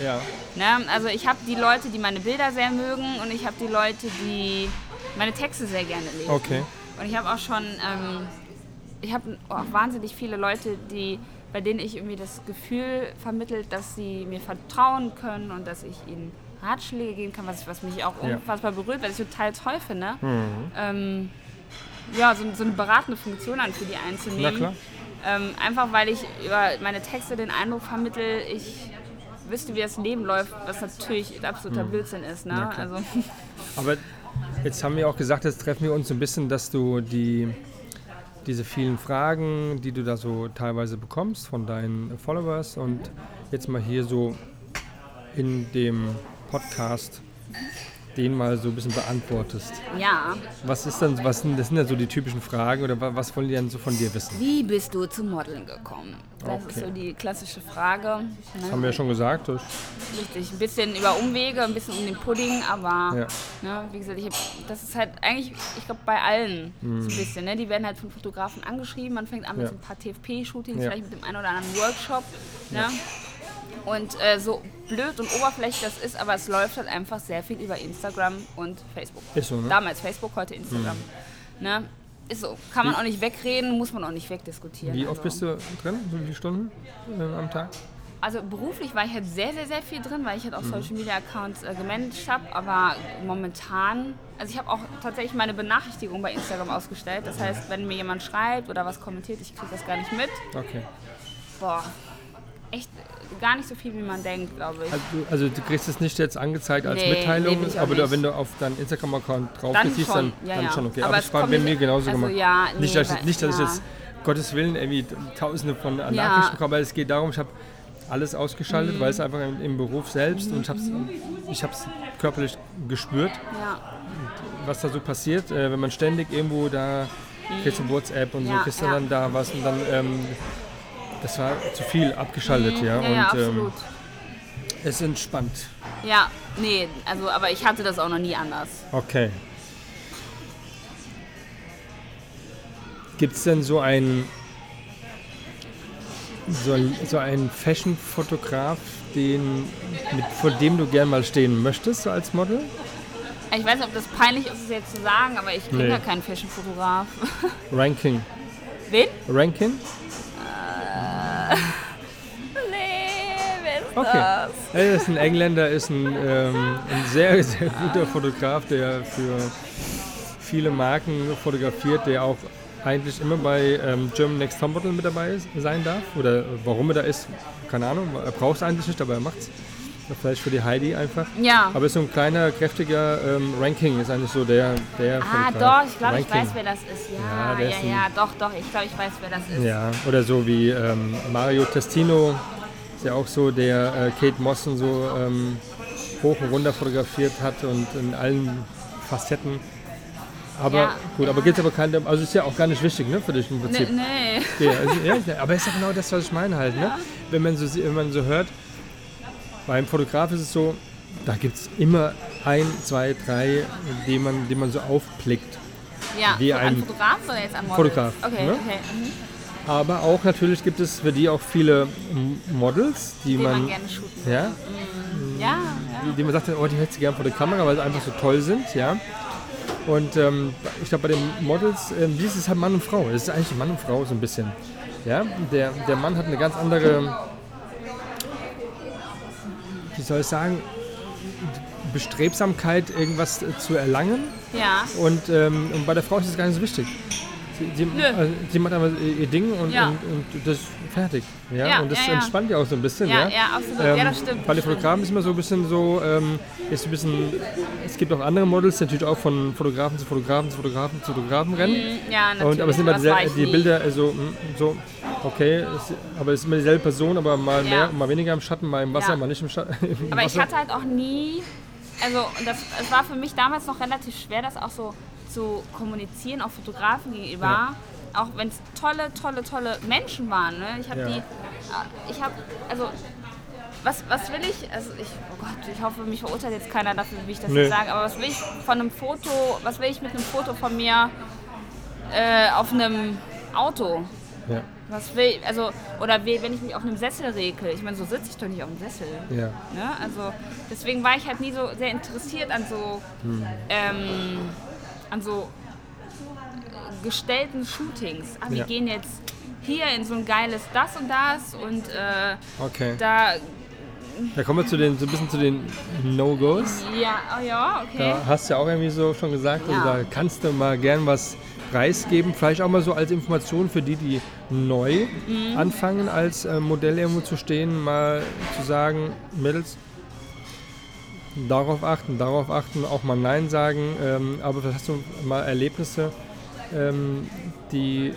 Ja. Ne? Also ich habe die Leute, die meine Bilder sehr mögen und ich habe die Leute, die meine Texte sehr gerne lesen. Okay. Und ich habe auch schon, ähm, ich habe auch wahnsinnig viele Leute, die, bei denen ich irgendwie das Gefühl vermittelt, dass sie mir vertrauen können und dass ich ihnen Ratschläge geben kann, was, was mich auch Ja. unfassbar berührt, weil ich total toll finde. Ähm, ja, so, so eine beratende Funktion an für die einzunehmen. Na klar. Ähm, einfach weil ich über meine Texte den Eindruck vermittel, ich wüsste, wie das Leben läuft, was natürlich absoluter Blödsinn ist. Ne? Also, Aber jetzt haben wir auch gesagt, jetzt treffen wir uns ein bisschen, dass du die, diese vielen Fragen, die du da so teilweise bekommst von deinen Followers und jetzt mal hier so in dem Podcast den mal so ein bisschen beantwortest. ja. Was ist denn, was sind, das sind ja so die typischen Fragen oder wa- was wollen die denn so von dir wissen? Wie bist du zum Modeln gekommen? Das ist Okay. so die klassische Frage. Das Ne? haben wir ja schon gesagt. Das, Richtig, ein bisschen über Umwege, ein bisschen um den Pudding, aber Ja. ne, wie gesagt, ich hab, das ist halt eigentlich, ich glaube, bei allen Mhm. so ein bisschen. Ne? Die werden halt von Fotografen angeschrieben, man fängt an mit Ja. so ein paar TFP-Shootings, Ja. vielleicht mit dem einen oder anderen Workshop. Ne? Und äh, so blöd und oberflächlich das ist, aber es läuft halt einfach sehr viel über Instagram und Facebook. Ist so, ne? Damals Facebook, heute Instagram. Ne? Ist so. Kann man auch nicht wegreden, muss man auch nicht wegdiskutieren. wie oft also. bist du drin? So viele Stunden äh, am Tag? Also beruflich war ich halt sehr, sehr, sehr viel drin, weil ich halt auch Mhm. Social Media Accounts äh, gemanagt habe. Aber momentan, also ich habe auch tatsächlich meine Benachrichtigung bei Instagram ausgestellt. Das heißt, wenn mir jemand schreibt oder was kommentiert, ich kriege das gar nicht mit. Okay. Boah, echt gar nicht so viel, wie man denkt, glaube ich. Also, du- also du kriegst es nicht jetzt angezeigt als Nee, Mitteilung, nee, ich aber nicht. wenn du auf deinen Instagram-Account drauf Dann gehst, dann, ja, dann ja. schon okay. Aber Aber, es war bei nicht- mir genauso also gemacht. ja, nicht, nee, dass, weil- nicht, dass ich jetzt Gottes Willen irgendwie tausende von. Nachrichten bekomme, aber es geht darum, ich habe alles ausgeschaltet, Mhm. weil es einfach im, im Beruf selbst und ich habe es ich körperlich gespürt, was da so passiert, äh, wenn man ständig irgendwo da kriegst du WhatsApp und so, kriegst du dann da was und dann ähm, das war zu viel abgeschaltet, ja. Mhm. ja, ja, und ähm, absolut. es entspannt. Ja, nee, also, aber ich hatte das auch noch nie anders. Okay. Gibt es denn so einen so, ein- so einen Fashion-Fotograf, den, mit, vor dem du gern mal stehen möchtest, so als Model? Ich weiß nicht, ob das peinlich ist, es jetzt zu sagen, aber ich bin Nee. ja kein Fashion-Fotograf. Ranking. Wen? Rankin? Okay. das? Er ist ein Engländer, ist ein, ähm, ein sehr, sehr guter Fotograf, der für viele Marken fotografiert, der auch eigentlich immer bei ähm, German Next Topmodel mit dabei ist, sein darf. Oder warum er da ist, keine Ahnung. Er braucht es eigentlich nicht, aber er macht's. Vielleicht für die Heidi einfach. Ja. Aber ist so ein kleiner, kräftiger ähm, Ranking, ist eigentlich so der. der Ah, doch, ich glaube, ich weiß, wer das ist. Ja, Ja, ja, ja, doch, doch, ich glaube, ich weiß, wer das ist. Ja, oder so wie ähm, Mario Testino, ist ja auch so, der äh, Kate Mossen so ähm, hoch und runter fotografiert hat und in allen Facetten. Aber Ja, gut, aber ja. gibt es aber keine, also ist ja auch gar nicht wichtig, ne, für dich im Nee, Prinzip. nee. Ja, also, ja, aber ist ja genau das, was ich meine halt, ne? Wenn man so, wenn man so hört, beim Fotograf ist es so, da gibt es immer ein, zwei, drei, die man, die man so aufblickt. Ja, Wie ein Fotograf oder jetzt an Model? Fotograf, Okay, ne? okay. Mhm. Aber auch natürlich gibt es für die auch viele Models, die Den man man, gerne shooten. ja, Ja, ja. die, man sagt, oh, die hätte sie gerne vor der Kamera, weil sie einfach so toll sind, ja. Und ähm, ich glaube, bei den Models, ähm, wie ist es halt Mann und Frau? Es ist eigentlich Mann und Frau so ein bisschen. Ja, der, der Mann hat eine ganz andere, wie soll ich sagen, Bestrebsamkeit, irgendwas äh, zu erlangen. Ja, Und, ähm, und bei der Frau ist es gar nicht so wichtig. Sie, sie, also, sie macht einfach ihr ihr Ding und, Ja. und, und das ist fertig. Ja? Ja, und das ja, entspannt ja auch so ein bisschen. Ja, Ja, absolut. Ähm, Ja, das stimmt, Bei den das stimmt. Fotografen ist immer so ein bisschen so, ähm, ist ein bisschen, es gibt auch andere Models, die natürlich auch von Fotografen zu Fotografen zu Fotografen zu Fotografen rennen. Mhm, ja natürlich. Und, aber es sind immer ich die. Bilder äh, so, mm, so okay, es, aber es ist immer dieselbe Person, aber mal mehr, mal weniger im Schatten, mal im Wasser, mal nicht im Schatten. im Aber ich hatte halt auch nie, also das, es war für mich damals noch relativ schwer, das auch so zu kommunizieren, auch Fotografen gegenüber. Auch wenn es tolle, tolle, tolle Menschen waren. Ne? Ich habe Ja. die, äh, ich habe, also was, was will ich, also ich, oh Gott, ich hoffe, mich verurteilt jetzt keiner dafür, wie ich das jetzt sage, aber was will ich von einem Foto, was will ich mit einem Foto von mir äh, auf einem Auto? Ja, Was will, also, oder wie, wenn ich mich auf einem Sessel rekel. Ich meine, so sitze ich doch nicht auf dem Sessel. ja. Ne? Also deswegen war ich halt nie so sehr interessiert an so, ähm, an so gestellten Shootings. Ah, wir Ja. gehen jetzt hier in so ein geiles das und das und äh, Okay. da, Da kommen wir zu den, so ein bisschen zu den No-Gos. ja, oh ja, okay. Da hast du ja auch irgendwie so schon gesagt, also Ja. da kannst du mal gern was preisgeben. Vielleicht auch mal so als Information für die, die neu Mhm. anfangen, als äh, Modell irgendwo zu stehen, mal zu sagen, Mädels, darauf achten, darauf achten, auch mal Nein sagen. Ähm, aber vielleicht hast du mal Erlebnisse, ähm, die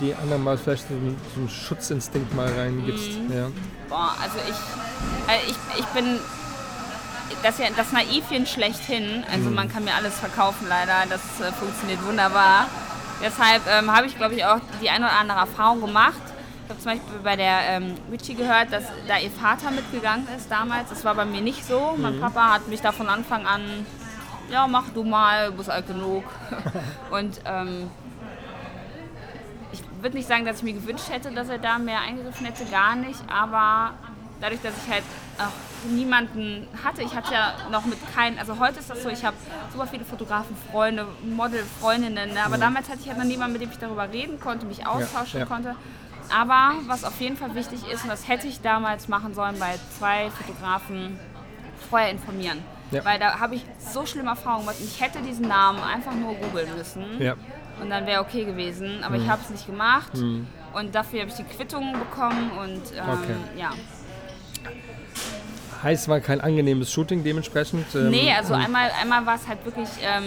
die anderen mal vielleicht so einen, so einen Schutzinstinkt mal reingibst. Mhm. Ja. Boah, also ich, äh, ich, ich bin das, ja, das Naivchen schlechthin. Also man kann mir alles verkaufen leider. Das äh, funktioniert wunderbar. Deshalb ähm, habe ich, glaube ich, auch die eine oder andere Erfahrung gemacht. Ich habe zum Beispiel bei der ähm, Richie gehört, dass da ihr Vater mitgegangen ist damals. Das war bei mir nicht so. Mein Papa hat mich da von Anfang an, ja, mach du mal, du bist alt genug. Und ähm, ich würde nicht sagen, dass ich mir gewünscht hätte, dass er da mehr eingegriffen hätte, gar nicht, aber dadurch, dass ich halt auch niemanden hatte, ich hatte ja noch mit keinen, also heute ist das so, ich habe super viele Fotografen, Freunde, Model, Freundinnen, ne, aber damals hatte ich halt noch niemanden, mit dem ich darüber reden konnte, mich austauschen ja. konnte. Aber was auf jeden Fall wichtig ist, und das hätte ich damals machen sollen bei zwei Fotografen, vorher informieren. Ja. Weil da habe ich so schlimme Erfahrungen gemacht. Ich hätte diesen Namen einfach nur googeln müssen. Ja. Und dann wäre okay gewesen. Aber Mhm. ich habe es nicht gemacht. Und dafür habe ich die Quittungen bekommen. Und ähm, Okay. ja. Heißt, war kein angenehmes Shooting dementsprechend. ähm, Nee, also einmal, einmal war es halt wirklich ähm,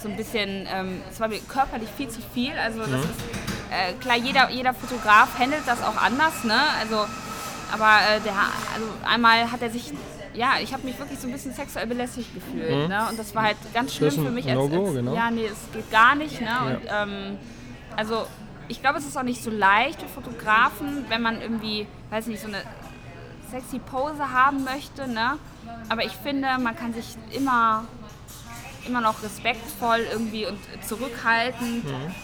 so ein bisschen, ähm, es war mir körperlich viel zu viel. Also das Mhm. ist, äh, klar, jeder, jeder Fotograf handelt das auch anders, ne? Also, aber äh, der, also einmal hat er sich, ja, ich habe mich wirklich so ein bisschen sexuell belästigt gefühlt, ne? Und das war halt ganz schlimm Mhm. für mich. Als, No-Go, als, genau. Ja, nee, es geht gar nicht, ne? Und ähm, also ich glaube, es ist auch nicht so leicht für Fotografen, wenn man irgendwie, weiß nicht, so eine sexy Pose haben möchte, ne? Aber ich finde, man kann sich immer, immer noch respektvoll irgendwie und zurückhaltend. Mhm.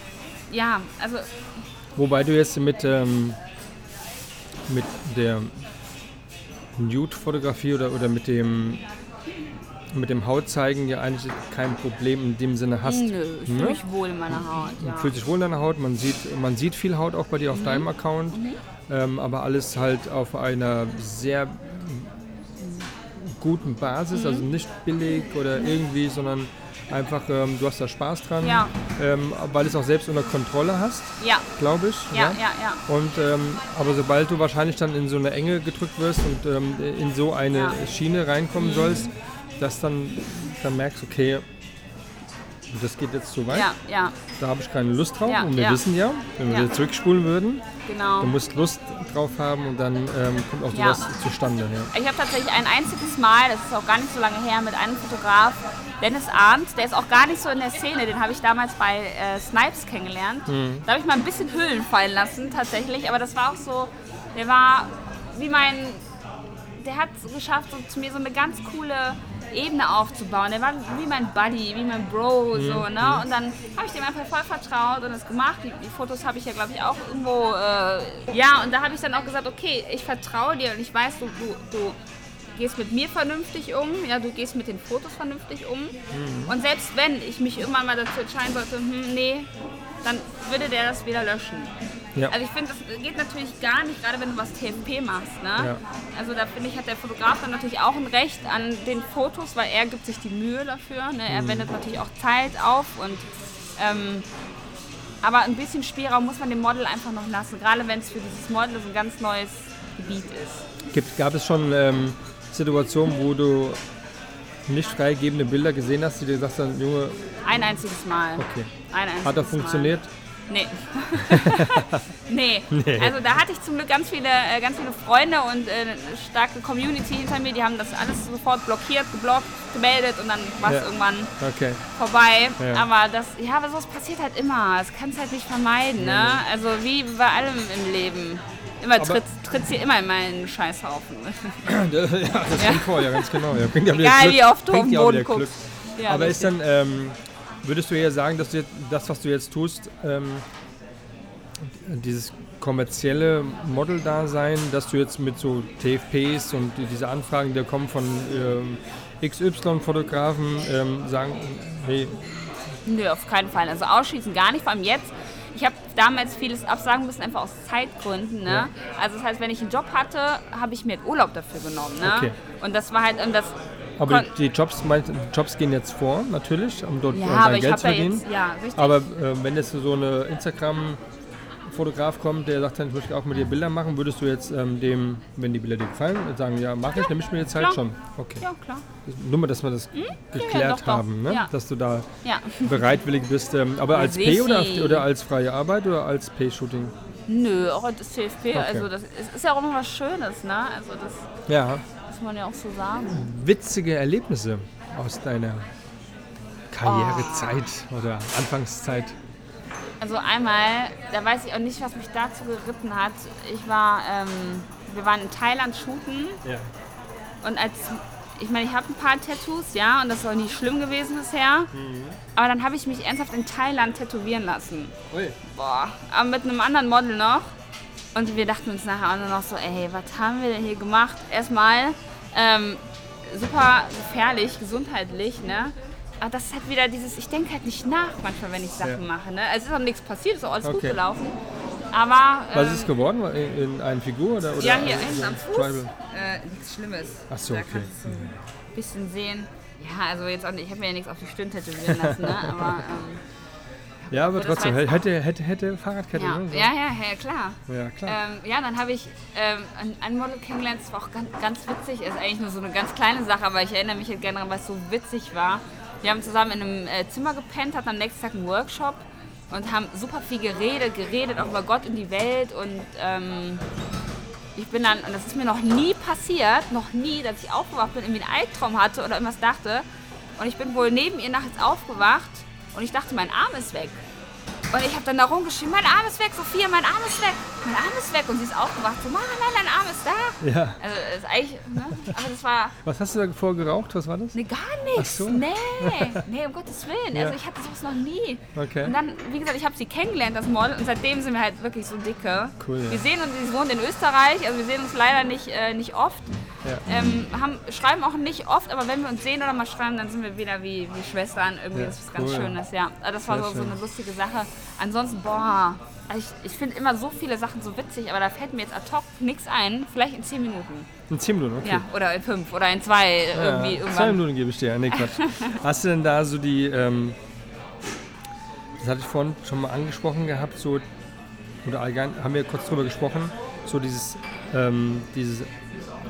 Ja, also Wobei du jetzt mit, ähm, mit der Nude-Fotografie oder, oder mit dem mit dem Hautzeigen ja eigentlich kein Problem in dem Sinne hast. nö, ich fühle Ne? mich wohl in meiner Haut. Ja. Fühlt sich wohl in deiner Haut, man sieht, man sieht viel Haut auch bei dir auf Mhm. deinem Account, ähm, aber alles halt auf einer sehr guten Basis, Mhm. also nicht billig oder irgendwie, sondern Einfach, ähm, du hast da Spaß dran, Ja. ähm, weil du es auch selbst unter Kontrolle hast, Ja, glaube ich. ja, ja, ja. Und, ähm, aber sobald du wahrscheinlich dann in so eine Enge gedrückt wirst und ähm, in so eine Ja. Schiene reinkommen sollst, dass dann, dann merkst, okay, das geht jetzt zu weit, Ja, ja, da habe ich keine Lust drauf. Ja, und wir ja. wissen ja, wenn wir Ja. wieder zurückspulen würden, genau. du musst Lust drauf haben und dann ähm, kommt auch sowas zustande. Ich habe tatsächlich ein einziges Mal, das ist auch gar nicht so lange her, mit einem Fotograf, Dennis Arndt, der ist auch gar nicht so in der Szene, den habe ich damals bei äh, Snipes kennengelernt. Da habe ich mal ein bisschen Hüllen fallen lassen tatsächlich, aber das war auch so, der war wie mein, der hat es geschafft, so, zu mir so eine ganz coole Ebene aufzubauen. Der war wie mein Buddy, wie mein Bro, so, ne? Und dann habe ich dem einfach voll vertraut und es gemacht. Die, die Fotos habe ich ja, glaube ich, auch irgendwo. Äh, ja, und da habe ich dann auch gesagt, okay, ich vertraue dir und ich weiß, du, du, du gehst mit mir vernünftig um, ja, du gehst mit den Fotos vernünftig um. Und selbst wenn ich mich irgendwann mal dazu entscheiden sollte, hm, nee, dann würde der das wieder löschen. Ja. Also ich finde, das geht natürlich gar nicht, gerade wenn du was TFP machst. Ne? Ja. Also da finde ich, hat der Fotograf dann natürlich auch ein Recht an den Fotos, weil er gibt sich die Mühe dafür. Ne? Mhm. Er wendet natürlich auch Zeit auf und ähm, aber ein bisschen Spielraum muss man dem Model einfach noch lassen, gerade wenn es für dieses Model so ein ganz neues Gebiet ist. Gibt, gab es schon ähm, Situationen, wo du nicht freigegebene Bilder gesehen hast, die dir gesagt haben, Junge, Ein einziges Mal. okay, Ein hat das funktioniert? Mal. Nee. nee. Also da hatte ich zum Glück ganz viele, äh, ganz viele Freunde und äh, eine starke Community hinter mir. Die haben das alles sofort blockiert, geblockt, gemeldet und dann war es Ja. irgendwann Okay. vorbei. Ja. Aber das, ja, aber sowas passiert halt immer. Das kannst halt nicht vermeiden, ne? Also wie bei allem im Leben. Immer tritt, tritt's hier immer in meinen Scheißhaufen. ja, das kommt vor, ja, ganz genau. Ja, bringt ja Egal Glück. wie oft du auf den ja Boden guckst. Ja, Aber das ist dann, ähm, würdest du eher sagen, dass du jetzt, das, was du jetzt tust, ähm, dieses kommerzielle Model-Dasein, dass du jetzt mit so TFPs und die- diese Anfragen, die kommen von ähm, XY-Fotografen, ähm, sagen, hey, Nö, auf keinen Fall. Also ausschließen gar nicht, vor allem jetzt. Ich habe damals vieles absagen müssen, einfach aus Zeitgründen. Ne? Ja. Also das heißt, wenn ich einen Job hatte, habe ich mir einen Urlaub dafür genommen. Ne? Okay. Und das war halt, und das aber die Jobs, die Jobs gehen jetzt vor, natürlich, um dort ja, ich Geld zu verdienen. jetzt, ja. Aber äh, wenn jetzt so eine Instagram-Fotograf kommt, der sagt dann, ich möchte auch mit dir Bilder machen, würdest du jetzt ähm, dem, wenn die Bilder dir gefallen, sagen, ja, mach ich, nehme ich mir jetzt halt klar. schon. Okay. ja, klar. Nur mal, dass wir das geklärt doch, doch. haben, ne? Ja. dass du da Ja. bereitwillig bist. Ähm, aber als P sicher. oder, oder als freie Arbeit oder als P-Shooting? Nö, auch das CFP, also das ist, ist ja auch immer was Schönes, ne? Also das Ja, muss man ja auch so sagen. witzige Erlebnisse aus deiner Karrierezeit Ah. oder Anfangszeit. Also einmal, da weiß ich auch nicht, was mich dazu geritten hat. Ich war, ähm, wir waren in Thailand shooten Ja. und als, ich meine, ich habe ein paar Tattoos, ja, und das ist auch nie schlimm gewesen bisher. Aber dann habe ich mich ernsthaft in Thailand tätowieren lassen. Ui. Boah, aber mit einem anderen Model noch. Und wir dachten uns nachher auch nur noch so, ey, was haben wir denn hier gemacht? Erstmal ähm, super gefährlich, gesundheitlich, ne? Aber das ist halt wieder dieses, ich denke halt nicht nach manchmal, wenn ich Sachen Ja. mache, ne? Also es ist auch nichts passiert, ist auch alles gut Okay. gelaufen. Aber, Was ähm, ist es geworden? In, in eine Figur oder? oder ja, hier hinten am ein Fuß. Äh, nichts Schlimmes. Ach so, da okay. kannst du so ein bisschen sehen. Ja, also jetzt auch nicht, ich habe mir ja nichts auf die Stirn tätowieren lassen, ne? Aber ähm, Ja, aber war trotzdem, jetzt- hätte, hätte, hätte Fahrradkette, ja. ne? So. ja, ja, ja, klar. ja, klar. Ähm, ja, dann habe ich ähm, ein, ein Model kennengelernt, das war auch ganz, ganz witzig. Ist eigentlich nur so eine ganz kleine Sache, aber ich erinnere mich halt gerne daran, weil es so witzig war. Wir haben zusammen in einem äh, Zimmer gepennt, hatten am nächsten Tag einen Workshop und haben super viel geredet, geredet auch über Gott und die Welt. Und ähm, ich bin dann, und das ist mir noch nie passiert, noch nie, dass ich aufgewacht bin, irgendwie einen Albtraum hatte oder irgendwas dachte. Und ich bin wohl neben ihr nachts aufgewacht und ich dachte, mein Arm ist weg. Und ich habe dann da rumgeschrien, mein Arm ist weg, Sophia, mein Arm ist weg, mein Arm ist weg. Und sie ist aufgewacht, so, Mama, nein, dein Arm ist da. Ja. Also das ist eigentlich, ne? aber das war, Was hast du da vorher geraucht? Was war das? ne, gar nichts. So. Nee, nee, um Gottes Willen. Ja. Also ich hatte sowas noch nie. Okay. Und dann, wie gesagt, ich habe sie kennengelernt, das Model, und seitdem sind wir halt wirklich so dicke. Cool, ja. Wir sehen uns, sie wohnt in Österreich, also wir sehen uns leider nicht, äh, nicht oft. Ja. Ähm, haben, schreiben auch nicht oft, aber wenn wir uns sehen oder mal schreiben, dann sind wir wieder wie, wie Schwestern. Irgendwie Ja, das ist was ganz cool. Schönes, ja. Das war so, so eine lustige Sache. Ansonsten, boah, also ich, ich finde immer so viele Sachen so witzig, aber da fällt mir jetzt ad hoc nichts ein. Vielleicht in zehn Minuten. In 10 Minuten, okay. Ja, oder in fünf oder in zwei irgendwie Ja, Zwei irgendwann. Minuten gebe ich dir. Nee, Quatsch. Hast du denn da so die, ähm, das hatte ich vorhin schon mal angesprochen gehabt, so, oder allgemein haben wir kurz drüber gesprochen, so dieses, ähm, dieses,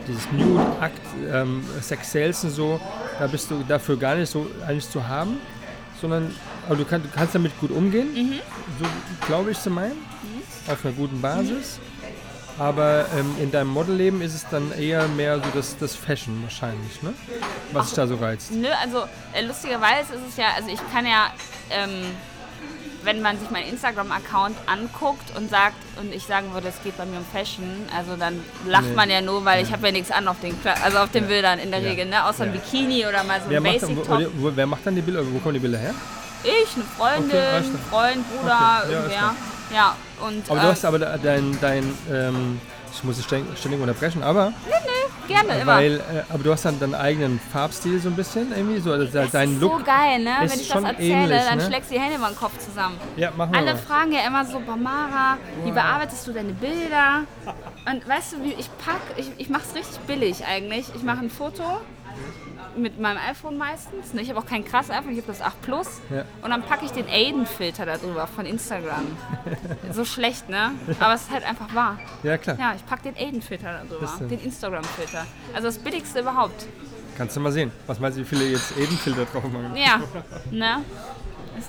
dieses Nude-Akt, ähm, Sex Sales und so, da bist du dafür gar nicht so eigentlich zu haben, sondern, aber du, kann, du kannst damit gut umgehen, Mhm. so glaube ich zu meinen, auf einer guten Basis. Aber ähm, in deinem Modelleben ist es dann eher mehr so das, das Fashion wahrscheinlich, ne? Was dich da so reizt. Nö, also äh, lustigerweise ist es ja, also ich kann ja, ähm, wenn man sich meinen Instagram-Account anguckt und sagt, und ich sagen würde, es geht bei mir um Fashion, also dann lacht Nee. man ja nur, weil ich habe ja nichts an auf den, Kla- also auf den Bildern in der Ja. Regel, ne? Außer ein Ja. Bikini oder mal so Wer ein Basic-Top. wer macht dann die Bilder? Wo kommen die Bilder her? Ich, eine Freundin, Okay. Freund, Bruder, Okay, ja, irgendwer. Ja, und Aber du äh, hast aber dein, dein ähm, ich muss dich ständig, unterbrechen, aber, gerne immer. weil, äh, aber du hast dann deinen eigenen Farbstil so ein bisschen irgendwie, so also das dein ist Look. so geil, ne? ist Wenn ich das erzähle, ähnlich, dann ne? schlägst du die Hände über den Kopf zusammen. Ja, machen wir Alle mal. fragen ja immer so, Bamara, wie bearbeitest du deine Bilder? Und weißt du, wie ich pack, ich, ich mache es richtig billig eigentlich. Ich mache ein Foto mit meinem iPhone meistens. ne? Ich habe auch kein krasses iPhone, ich habe das 8 Plus. Ja. Und dann packe ich den Aiden-Filter da drüber von Instagram. so schlecht, ne? Aber es ist halt einfach wahr. Ja, klar. Ja, ich packe den Aiden-Filter da drüber, Was denn? den Instagram-Filter. Also das billigste überhaupt. Kannst du mal sehen. Was meinst du, wie viele jetzt Edenfilter drauf machen? Ja, ne?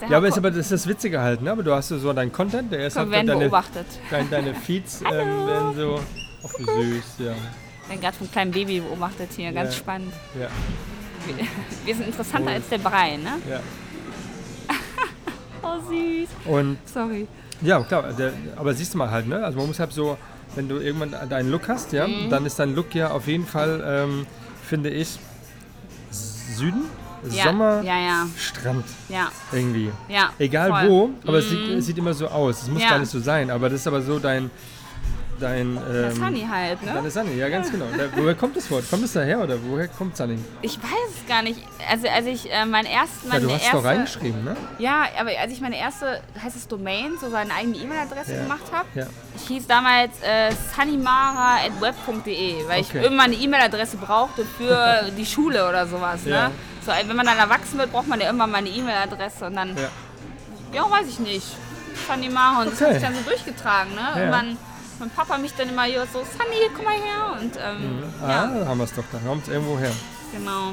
Ja, aber, ist, aber das ist das Witzige halt, ne? Aber du hast so deinen Content, der ist halt deine, beobachtet. deine, deine Feeds ähm, werden so. Ach, wie süß, ja. Ich bin gerade vom kleinen Baby beobachtet hier, ganz Ja. spannend. ja, Wir sind interessanter Cool. als der Brei, ne? ja. Oh, süß. Und Sorry. Ja, klar, der, aber siehst du mal halt, ne? Also man muss halt so, wenn du irgendwann deinen Look hast, ja, Mhm. dann ist dein Look ja auf jeden Fall, ähm, finde ich, Süden, Ja, Sommer, ja, ja, Strand ja, irgendwie. ja. Egal voll. Mhm. wo, aber es, sieht, es sieht immer so aus. Es muss gar nicht so sein, aber das ist aber so dein, dein, Das ähm, Honey halt, ne? deine Sunny, ja ganz genau. Da, woher kommt das Wort? Kommt es daher oder woher kommt Sunny? Ich weiß es gar nicht. Also als ich äh, mein erst, Ja, du hast erste, doch reingeschrieben, ne? Ja, aber als ich meine erste, heißt es Domain, so seine eigene E-Mail-Adresse Ja. gemacht habe, Ja. ich hieß damals äh, sunnymara.web.de, weil ich Okay. irgendwann eine E-Mail-Adresse brauchte für die Schule oder sowas. Ja. Ne? So, wenn man dann erwachsen wird, braucht man ja immer mal eine E-Mail-Adresse und dann Ja. Ja, weiß ich nicht. Sunny Maha und das Okay. habe ich dann so durchgetragen. Ne? Ja. Irgendwann mein Papa mich dann immer so, Sunny, komm mal her. Und ähm, Ah, ja, da haben wir es doch, da kommt es irgendwo her. genau.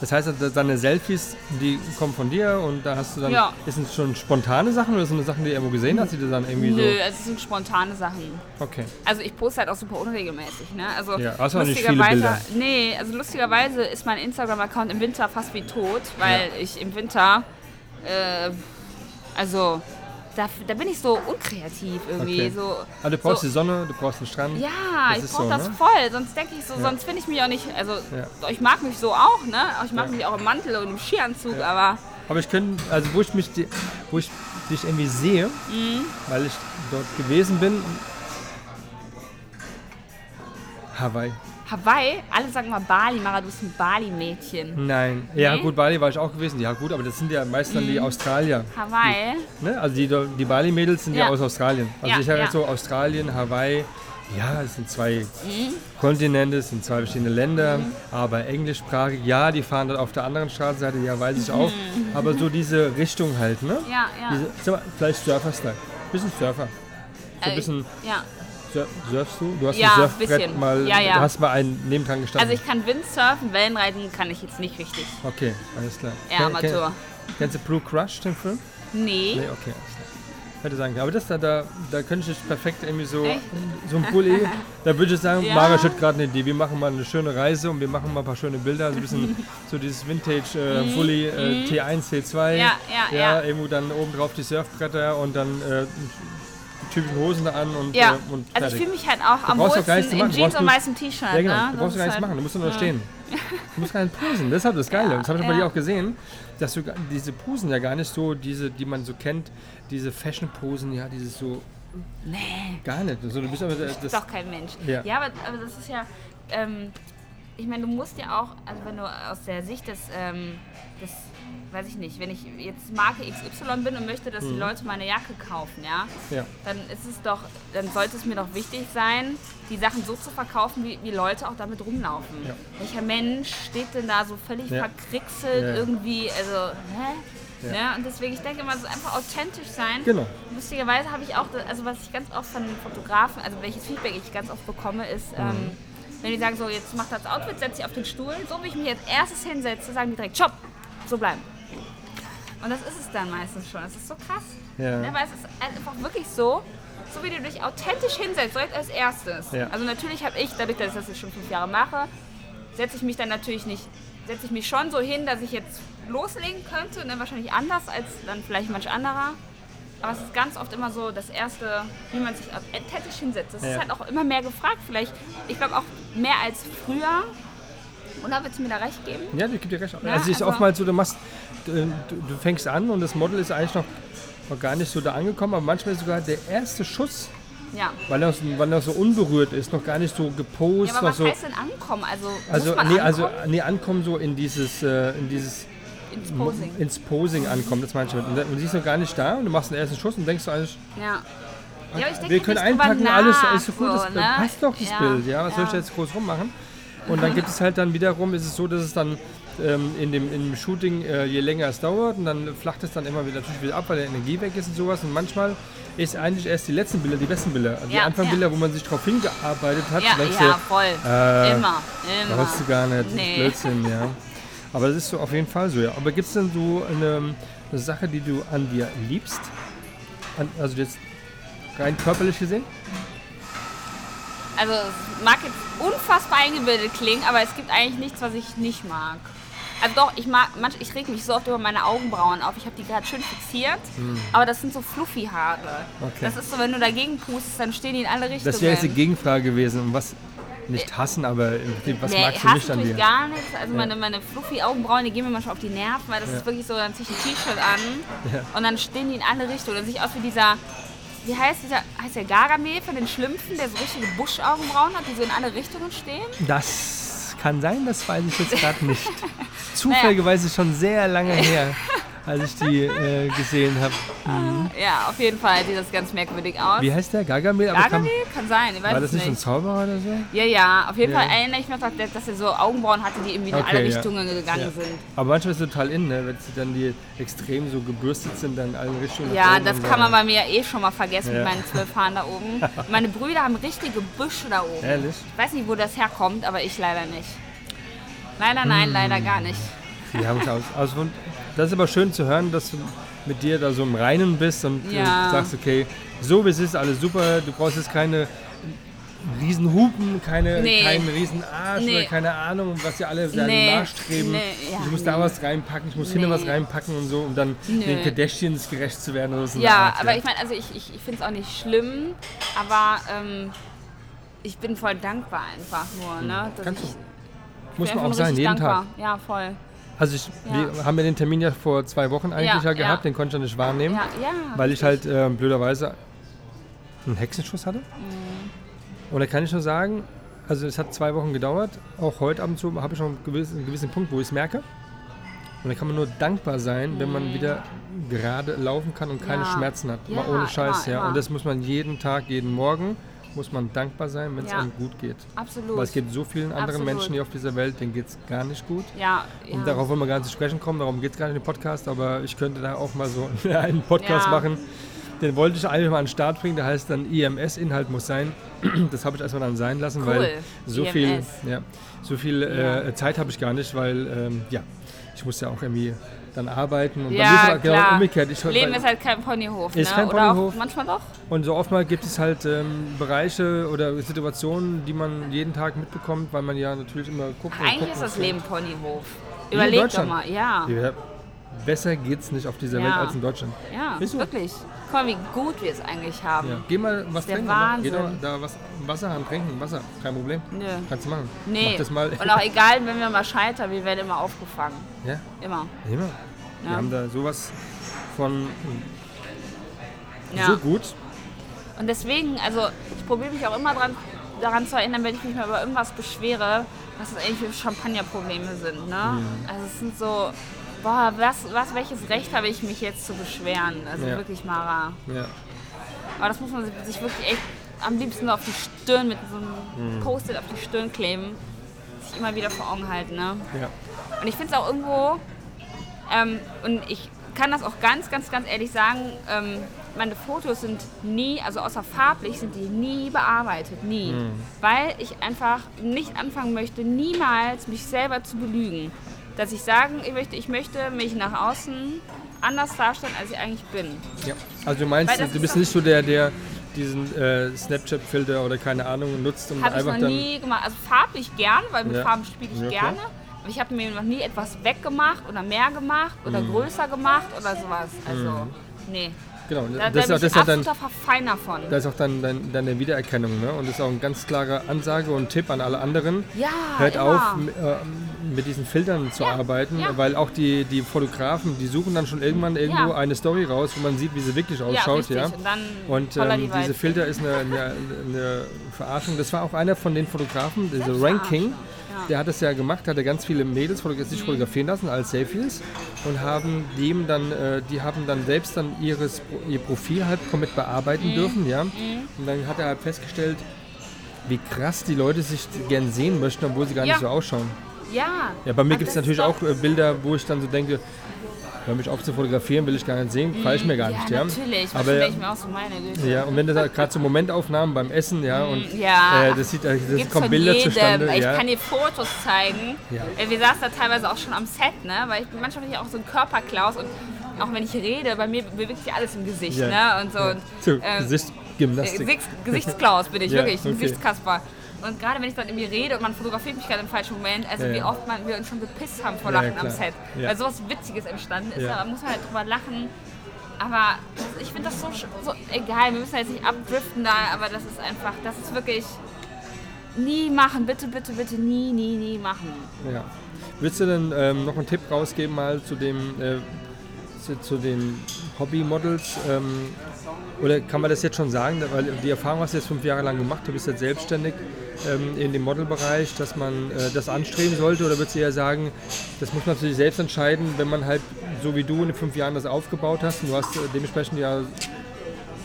Das heißt, deine Selfies, die kommen von dir und da hast du dann. Ja. Ist es schon spontane Sachen oder sind das Sachen, die du irgendwo gesehen hast, die du dann irgendwie Nö, so. also es sind spontane Sachen. Okay. Also ich poste halt auch super unregelmäßig. Ne? Also Ja, hast du nicht viele lustigerweise, Bilder. nee, also lustigerweise ist mein Instagram-Account im Winter fast wie tot, weil ich im Winter, äh, also da, da bin ich so unkreativ irgendwie. Okay. So, Also du brauchst so, die Sonne, du brauchst den Strand. Ja, Das ich brauche so, das ne? voll. Sonst denke ich so, sonst finde ich mich auch nicht. Also Ja. ich mag mich so auch, ne? Ich mag Ja. mich auch im Mantel und im Skianzug, Ja. aber Aber ich könnte, also wo ich mich, wo ich dich irgendwie sehe, Mhm. weil ich dort gewesen bin. Hawaii. Hawaii, alle sagen mal Bali, Mara, du bist ein Bali-Mädchen. Nein. Ja Nee? Mhm. gut, Bali war ich auch gewesen. Ja gut, aber das sind ja meist dann die Australier. Hawaii, Ne? Also die, die Bali-Mädels sind ja. Ja. aus Australien. Also Ja, ich habe ja. jetzt so Australien, Hawaii. Ja, es sind zwei Mhm. Kontinente, es sind zwei verschiedene Länder, aber englischsprachig. Ja, die fahren dann auf der anderen Straßenseite, ja, weiß ich auch. Aber so diese Richtung halt, ne? Mhm. ja, ja. Diese, mal, vielleicht Surfer-Style. Bisschen Surfer. So ein Äh, bisschen, ja. Sur surfst du? Du hast Ja, ein Surfbrett bisschen. mal, Ja, ja. du hast mal einen nebendran gestanden. Also ich kann Windsurfen, Wellenreiten kann ich jetzt nicht richtig. okay, alles klar. Ken- Amateur. Kenn, kennst du Blue Crush, den Film? Nee. Nee, okay, alles klar. Hätte sagen können. Aber das da, da, da könnte ich perfekt irgendwie so, Echt? so ein Pulli. Da würde ich sagen, Ja. Mara hat gerade eine Idee. Wir machen mal eine schöne Reise und wir machen mal ein paar schöne Bilder. So ein bisschen so dieses Vintage äh, Pulli äh, T1, T2. Mhm. Ja, ja, ja. Irgendwo dann oben drauf die Surfbretter und dann äh, typischen Hosen da an und, Ja, äh, und also ich fühle mich halt auch am wohlsten in Jeans und weißem T-Shirt. Ja, genau. ne? Du brauchst gar nichts halt- machen. Du musst nur noch stehen. Du musst gar nicht posen. Das ist halt das Geile. Ja, das habe ich bei ja. dir auch gesehen, dass du diese Posen ja gar nicht so, diese, die man so kennt, diese Fashion-Posen, ja, dieses so Nee. gar nicht. Also, du bist aber das, doch kein Mensch. Ja. Ja, aber, aber das ist ja. Ähm, ich meine, du musst ja auch, also wenn du aus der Sicht des, ähm, des weiß ich nicht, wenn ich jetzt Marke XY bin und möchte, dass die Leute meine Jacke kaufen, ja, Ja. dann ist es doch, dann sollte es mir doch wichtig sein, die Sachen so zu verkaufen, wie, wie Leute auch damit rumlaufen. Ja. Welcher Mensch steht denn da so völlig Ja. verkrixelt Ja. irgendwie, also, hä? Ja. Und deswegen, ich denke immer, so einfach authentisch sein. Genau. Lustigerweise habe ich auch, also was ich ganz oft von Fotografen, also welches Feedback ich ganz oft bekomme, ist, Mhm. ähm, wenn die sagen, so jetzt mach das Outfit, setz dich auf den Stuhl, so wie ich mich jetzt erstes hinsetze, sagen die direkt, stopp, so bleiben. Und das ist es dann meistens schon. Das ist so krass. Ja. Ne, weil es ist einfach wirklich so, so wie du dich authentisch hinsetzt, direkt als erstes. Ja. Also natürlich habe ich, dadurch, dass ich das jetzt schon fünf Jahre mache, setze ich mich dann natürlich nicht, setze ich mich schon so hin, dass ich jetzt loslegen könnte, ne, wahrscheinlich anders als dann vielleicht manch anderer. Aber es ist ganz oft immer so das Erste, wie man sich authentisch hinsetzt. Das Ja. ist halt auch immer mehr gefragt, vielleicht, ich glaube auch mehr als früher. Oder willst du mir da recht geben? Ja, ich gebe dir recht. Ja, also es ist also- oftmals so, du machst, du, du fängst an und das Model ist eigentlich noch, noch gar nicht so da angekommen, aber manchmal ist sogar der erste Schuss, Ja. weil er, so- weil er so unberührt ist, noch gar nicht so Ja, gepostet, aber noch was so. heißt denn ankommen? Also, Also nee, also ankommen? nee, ankommen so in dieses, äh, in dieses ins Posing. ins Posing ankommen, das meine ich mit. Und sie ist noch gar nicht da und du machst den ersten Schuss und denkst du eigentlich, Ja. Ja, aber ich denke wir können einpacken, alles ist so gut, das ne? passt doch das Ja, Bild, ja, was soll ich da ja. jetzt groß rummachen? Und dann gibt es halt dann wiederum, ist es so, dass es dann ähm, in, dem, in dem Shooting, äh, je länger es dauert, und dann flacht es dann immer wieder, natürlich wieder ab, weil die Energie weg ist und sowas. Und manchmal ist eigentlich erst die letzten Bilder die besten Bilder. Also die Ja, Anfangbilder, wo man sich drauf hingearbeitet hat, Ja, denkst ja, du, voll. äh, immer, immer. Brauchst du gar nicht. Nee. Blödsinn, ja. Aber das ist so auf jeden Fall so, ja. Aber gibt es denn so eine, eine Sache, die du an dir liebst? An, also jetzt rein körperlich gesehen? Also es mag jetzt unfassbar eingebildet klingen, aber es gibt eigentlich nichts, was ich nicht mag. Also doch, ich mag, manch, ich reg mich so oft über meine Augenbrauen auf. Ich habe die gerade schön fixiert, aber das sind so fluffy Haare. Hm. Okay. Das ist so, wenn du dagegen pustest, dann stehen die in alle Richtungen. Das wäre jetzt die Gegenfrage gewesen. Was nicht hassen, aber was nee, magst du nicht an dir? gar nichts. Also meine, meine fluffy Augenbrauen, die gehen mir manchmal auf die Nerven, weil das Ja. ist wirklich so, dann ziehe ich ein T-Shirt an Ja. und dann stehen die in alle Richtungen. Dann sehe ich aus wie dieser, wie heißt dieser, heißt der Gargamel von den Schlümpfen, der so richtige Buschaugenbrauen hat, die so in alle Richtungen stehen? Das kann sein, das weiß ich jetzt gerade nicht. Zufälligerweise schon sehr lange her, als ich die äh, gesehen habe. Ja, auf jeden Fall sieht das ganz merkwürdig aus. Wie heißt der? Gargamel? Aber Gargamel? Kann sein, ich weiß war das nicht ein. Zauberer oder so? Ja, ja, auf jeden Ja. Fall erinnere ich mich noch, dass er so Augenbrauen hatte, die irgendwie in Okay, alle ja. Richtungen gegangen Ja. sind. Aber manchmal ist es total in, ne? wenn sie dann die extrem so gebürstet sind, dann in allen Richtungen. Ja, das kann man bei mir eh schon mal vergessen Ja. mit meinen zwölf Haaren da oben. Meine Brüder haben richtige Büsche da oben. Ehrlich? Ich weiß nicht, wo das herkommt, aber ich leider nicht. Leider nein, leider gar nicht. Die haben es aus. Von- das ist aber schön zu hören, dass du mit dir da so im Reinen bist und Ja. sagst, okay, so wie es ist, alles super. Du brauchst jetzt keine riesen Hupen, keine, Nee. keinen riesen Arsch Nee. oder keine Ahnung, was ja alle Nee. nachstreben. Nee, ja, ich muss da was reinpacken, ich muss hinten Nee. was reinpacken und so, um dann den Kardashians gerecht zu werden. Oder so Ja, Art, aber ich meine, also ich, ich, ich finde es auch nicht schlimm, aber ähm, ich bin voll dankbar einfach nur. Ne? Dass Kannst du. ich, Muss bin man auch sein, jeden dankbar. Tag. Ja, voll. Also ich, Ja. wir haben ja den Termin ja vor zwei Wochen eigentlich Ja, ja, gehabt, den konnte ich ja nicht wahrnehmen, weil ich halt äh, blöderweise einen Hexenschuss hatte. Mhm. Und da kann ich nur sagen, also es hat zwei Wochen gedauert, auch heute ab und zu habe ich noch einen gewissen, einen gewissen Punkt, wo ich es merke. Und da kann man nur dankbar sein, wenn man wieder gerade laufen kann und keine Mhm. Schmerzen hat. Mal ohne Scheiß, immer, ja. immer. Und das muss man jeden Tag, jeden Morgen, muss man dankbar sein, wenn es Ja. einem gut geht. Absolut. Weil es geht so vielen anderen Absolut. Menschen hier auf dieser Welt, denen geht es gar nicht gut. ja, ja. Und darauf wollen wir gar nicht zu sprechen kommen, darum geht es gar nicht im Podcast, aber ich könnte da auch mal so einen Podcast Ja. machen. Den wollte ich eigentlich mal an den Start bringen, der heißt dann IMS-Inhalt muss sein. Das habe ich erstmal dann sein lassen, Cool. weil so viel, IMS. ja, so viel äh, Zeit habe ich gar nicht, weil ähm, ja, ich muss ja auch irgendwie dann arbeiten. Und bei mir ist ja, halt genau umgekehrt. Ich, Leben weil- ist halt kein Ponyhof, Ist ne? kein Oder Ponyhof. auch manchmal doch. und so oftmals gibt es halt ähm, Bereiche oder Situationen, die man jeden Tag mitbekommt, weil man ja natürlich immer guckt. und Eigentlich ist das. Leben Ponyhof. Überleg doch mal, ja. Ja, besser geht's nicht auf dieser Ja. Welt als in Deutschland. Ja, Ist wirklich. Guck mal, wie gut wir es eigentlich haben. Ja. Geh mal was trinken. Mach- Geh doch Wahnsinn. da was Wasser haben, trinken. Wasser, kein Problem. Nö. Kannst du machen. Nee. Mach das mal. Und auch egal, wenn wir mal scheitern, wir werden immer aufgefangen. ja, Immer. immer. Wir Ja. haben da sowas von Ja. so gut. Und deswegen, also ich probiere mich auch immer dran, daran zu erinnern, wenn ich mich mal über irgendwas beschwere, was das eigentlich für Champagnerprobleme sind. Ne? Mhm. Also es sind so, boah, was, was, welches Recht habe ich mich jetzt zu beschweren? Also Ja. wirklich, Mara. Ja. Aber das muss man sich wirklich echt am liebsten auf die Stirn mit so einem Mhm. Post-it auf die Stirn kleben. Sich immer wieder vor Augen halten. Ne? Ja. Und ich finde es auch irgendwo, ähm, und ich kann das auch ganz, ganz, ganz ehrlich sagen, ähm, meine Fotos sind nie, also außer farblich, sind die nie bearbeitet, nie. Mhm. Weil ich einfach nicht anfangen möchte, niemals mich selber zu belügen. Dass ich sagen ich möchte, ich möchte mich nach außen anders darstellen, als ich eigentlich bin. Ja. Also du meinst, du ist bist nicht so der, der diesen äh, Snapchat-Filter oder keine Ahnung nutzt und Habe ich einfach noch nie gemacht. Also farblich gern, weil mit Ja. Farben spiele ich Ja, gerne. Aber ich habe mir noch nie etwas weggemacht oder mehr gemacht oder Mhm. größer gemacht oder sowas. Also, nee. Genau, Da, das, da ist auch- das ist auch dann, Verfeiner von. da ist auch dann dein, deine Wiedererkennung. Ne? Und das ist auch eine ganz klare Ansage und Tipp an alle anderen. Ja, Hört immer. auf, äh, mit diesen Filtern zu Ja, arbeiten, ja. weil auch die, die Fotografen, die suchen dann schon irgendwann irgendwo Ja. eine Story raus, wo man sieht, wie sie wirklich ja, ausschaut. richtig. Ja, Und dann Und ähm, die diese. Filter ist eine, eine, eine Verarschung. Das war auch einer von den Fotografen, diese Selbstverarschung, Ranking. ja. Der hat es ja gemacht, hatte ganz viele Mädels sich fotografieren lassen als Selfies und haben dem dann, äh, die haben dann selbst dann ihres, ihr Profil halt komplett bearbeiten Mhm. dürfen, ja. Und dann hat er halt festgestellt, wie krass die Leute sich gern sehen möchten, obwohl sie gar Ja. nicht so ausschauen. Ja. Ja, bei mir gibt es natürlich auch äh, Bilder, wo ich dann so denke, hör mich auf zu fotografieren, will ich gar nicht sehen, gefällt ich mir gar ja, nicht. Ja, natürlich. Aber, ich mir auch so meine Güte. ja, und wenn das halt gerade so Momentaufnahmen beim Essen, ja, und Ja. äh, das sieht, äh, das Gibt's kommen Bilder jedem. zustande. Ich ja. kann dir Fotos zeigen. Ja. Äh, Wir saßen da teilweise auch schon am Set, ne? Weil ich bin manchmal bin ich auch so ein Körperklaus und auch wenn ich rede, bei mir bewegt sich alles im Gesicht, ne? Und so. Und, ähm, Gesichtsgymnastik. Gesichts Gesichtsklaus bin ich, wirklich, okay. Gesichtskasper. Und gerade wenn ich dann irgendwie rede und man fotografiert mich gerade im falschen Moment, also Ja, wie oft man, wir uns schon gepisst haben vor Lachen am. Set. Weil sowas Witziges entstanden ist, da muss man halt drüber lachen. Aber ich finde das so, so egal, wir müssen jetzt nicht abdriften da, aber das ist einfach, das ist wirklich nie machen, bitte, bitte, bitte, nie, nie, nie machen. Ja. Willst du denn ähm, noch einen Tipp rausgeben mal zu dem äh, zu, zu den Hobbymodels? Ähm, oder kann man das jetzt schon sagen? Weil die Erfahrung hast du jetzt fünf Jahre lang gemacht, du bist jetzt selbstständig ähm, in dem Modelbereich, dass man äh, das anstreben sollte? Oder würdest du eher sagen, das muss man für sich selbst entscheiden, wenn man halt so wie du in den fünf Jahren das aufgebaut hast und du hast äh, dementsprechend ja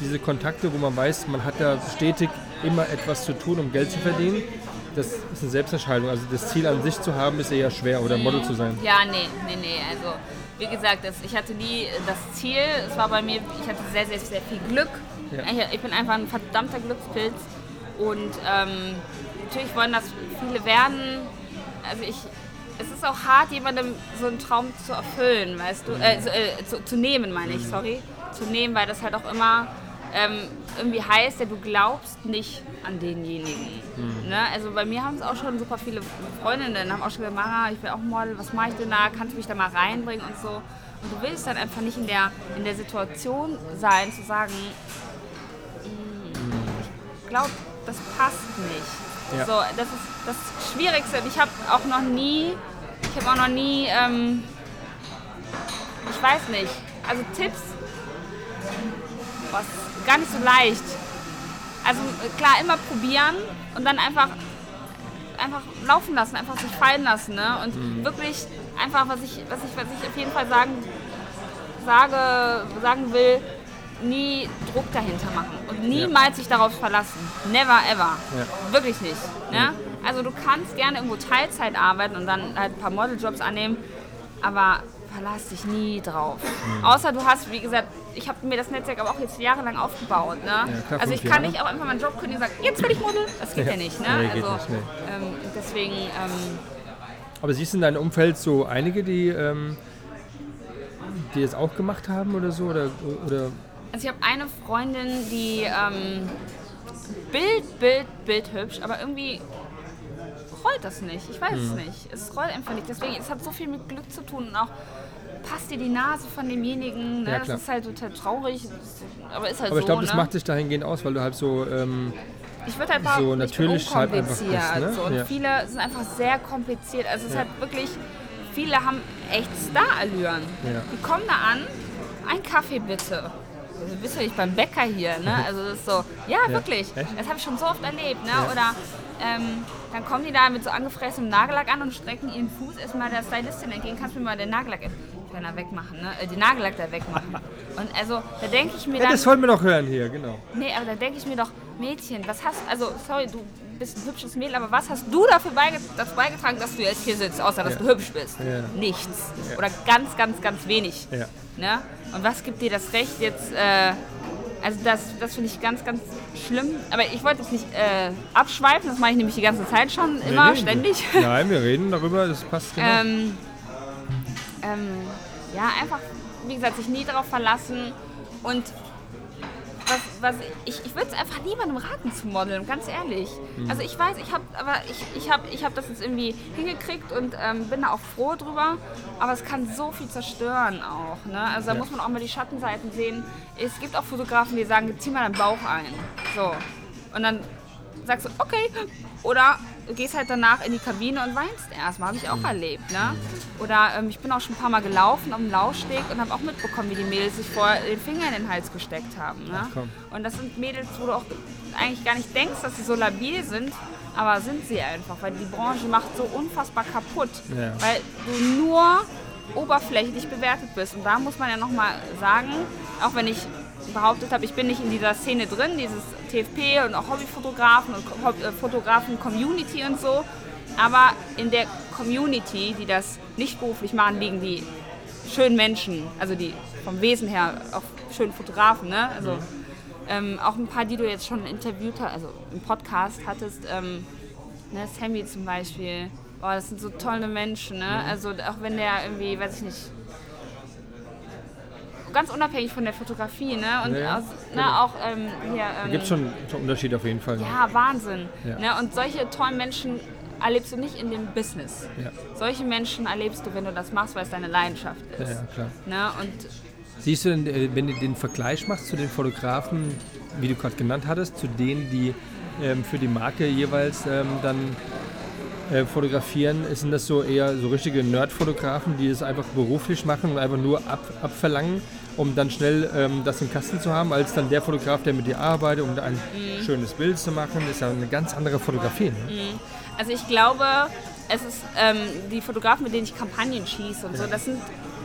diese Kontakte, wo man weiß, man hat ja stetig immer etwas zu tun, um Geld zu verdienen. Das ist eine Selbstentscheidung. Also das Ziel an sich zu haben, ist eher schwer oder Model zu sein. Ja, nee, nee, nee. Also, wie gesagt, das, ich hatte nie das Ziel. Es war bei mir, ich hatte sehr, sehr, sehr viel Glück. Ja. Ich, ich bin einfach ein verdammter Glückspilz. Und ähm, natürlich wollen das viele werden. Also, ich. Es ist auch hart, jemandem so einen Traum zu erfüllen, weißt du? Äh, so, äh, zu, zu nehmen, meine ich, sorry. Zu nehmen, weil das halt auch immer ähm, irgendwie heißt, ja, du glaubst nicht an denjenigen. Ne? Also bei mir haben es auch schon super viele Freundinnen, haben auch schon gesagt, Mara, ich will auch Model, was mache ich denn da, kannst du mich da mal reinbringen und so. Und du willst dann einfach nicht in der, in der Situation sein, zu sagen, "Mm, ich glaube, das passt nicht. Ja. So, das ist das Schwierigste. Ich habe auch noch nie, ich habe auch noch nie, ähm, ich weiß nicht, also Tipps, was gar nicht so leicht. Also äh, klar, immer probieren und dann einfach, einfach laufen lassen, einfach sich fallen lassen. Ne? Und wirklich einfach, was ich, was, ich, was ich auf jeden Fall sagen, sage, sagen will, nie Druck dahinter machen und niemals sich darauf verlassen. Never ever. Ja. Wirklich nicht. Ne? Also du kannst gerne irgendwo Teilzeit arbeiten und dann halt ein paar Modeljobs annehmen, aber verlass dich nie drauf. Außer du hast, wie gesagt, ich habe mir das Netzwerk aber auch jetzt jahrelang aufgebaut. Ne? klar, also ich kann Jahre. nicht auch einfach meinen Job kündigen und sagen, jetzt will ich Model. Das geht ja, Ja. nicht. Ne? Nee, geht also, nicht, nee. ähm, deswegen, ähm, Aber siehst du in deinem Umfeld so einige, die, ähm, die es auch gemacht haben oder so? Oder, oder Also ich habe eine Freundin, die ähm, Bild, Bild, Bild hübsch, aber irgendwie rollt das nicht. Ich weiß Mhm. es nicht. Es rollt einfach nicht. Deswegen, es hat so viel mit Glück zu tun und auch passt dir die Nase von demjenigen. Ne? Ja, das ist halt total traurig, aber ist halt aber ich so. glaube, das ne? macht dich dahingehend aus, weil du halt so, ähm, Ich würde halt so natürlich ich halt einfach bist, ne? so. Und Ja. viele sind einfach sehr kompliziert. Also es ist Ja. halt wirklich, viele haben echt Star-Allüren. Ja. Die kommen da an, ein Kaffee bitte. Du bist ja nicht beim Bäcker hier, ne? Also das ist so, ja, Ja. wirklich. Echt? Das habe ich schon so oft erlebt, ne? Ja. Oder ähm, dann kommen die da mit so angefressenem Nagellack an und strecken ihren Fuß erstmal der Stylistin entgegen. Kannst du mir mal den Nagellack da wegmachen, ne? Äh, den Nagellack da wegmachen. Und also, da denke ich mir Ja, dann... das wollten wir doch hören hier, genau. Nee, aber da denke ich mir doch, Mädchen, was hast also sorry, du bist ein hübsches Mädel, aber was hast du dafür beige dazu beigetragen, dass du jetzt hier sitzt, außer dass Ja. du hübsch bist? Ja. Nichts. Ja. Oder ganz, ganz, ganz wenig. Ne? Und was gibt dir das Recht jetzt, äh, also das, das finde ich ganz, ganz schlimm. Aber ich wollte jetzt nicht äh, abschweifen, das mache ich nämlich die ganze Zeit schon, immer, Nee, nee, ständig. Nein, wir reden darüber, das passt genau. Ähm, ähm, ja, einfach, wie gesagt, sich nie darauf verlassen und was, was ich, ich würde es einfach niemandem raten zu modeln, ganz ehrlich. Mhm. Also ich weiß, ich habe aber ich, ich hab, ich hab das jetzt irgendwie hingekriegt und ähm, bin da auch froh drüber, aber es kann so viel zerstören auch. Ne? Also da Ja. muss man auch mal die Schattenseiten sehen. Es gibt auch Fotografen, die sagen, zieh mal deinen Bauch ein. So. Und dann sagst du, okay. Oder gehst halt danach in die Kabine und weinst erstmal. Habe ich auch erlebt. Ne? Oder ähm, ich bin auch schon ein paar Mal gelaufen auf dem Laufsteg und habe auch mitbekommen, wie die Mädels sich vorher den Finger in den Hals gesteckt haben. Ne? Ach. Und das sind Mädels, wo du auch eigentlich gar nicht denkst, dass sie so labil sind. Aber sind sie einfach, weil die Branche macht so unfassbar kaputt. Ja. Weil du nur oberflächlich bewertet bist. Und da muss man ja nochmal sagen, auch wenn ich behauptet habe, ich bin nicht in dieser Szene drin, dieses TFP und auch Hobbyfotografen und äh, Fotografen-Community und so. Aber in der Community, die das nicht beruflich machen, liegen die schönen Menschen, also die vom Wesen her auch schönen Fotografen, ne? Also ähm, auch ein paar, die du jetzt schon interviewt hast, also im Podcast hattest, ähm, ne, Sammy zum Beispiel. Boah, das sind so tolle Menschen, ne? Also auch wenn der irgendwie, weiß ich nicht, ganz unabhängig von der Fotografie, ne? Und Ja, aus, genau. ne, auch ähm, hier. Da Ähm, gibt es schon, schon Unterschied auf jeden Fall. ja, Wahnsinn. Ja. Ne? Und solche tollen Menschen erlebst du nicht in dem Business. Ja. Solche Menschen erlebst du, wenn du das machst, weil es deine Leidenschaft ist. ja, klar. Ne? Und Siehst du denn, äh, wenn du den Vergleich machst zu den Fotografen, wie du gerade genannt hattest, zu denen, die ähm, für die Marke jeweils ähm, dann äh, fotografieren, sind das so eher so richtige Nerd-Fotografen, die es einfach beruflich machen und einfach nur ab, abverlangen, um dann schnell ähm, das im Kasten zu haben, als dann der Fotograf, der mit dir arbeitet, um ein Mhm. schönes Bild zu machen, ist ja eine ganz andere Fotografie. Ne? Also ich glaube, es ist ähm, die Fotografen, mit denen ich Kampagnen schieße und so, das sind,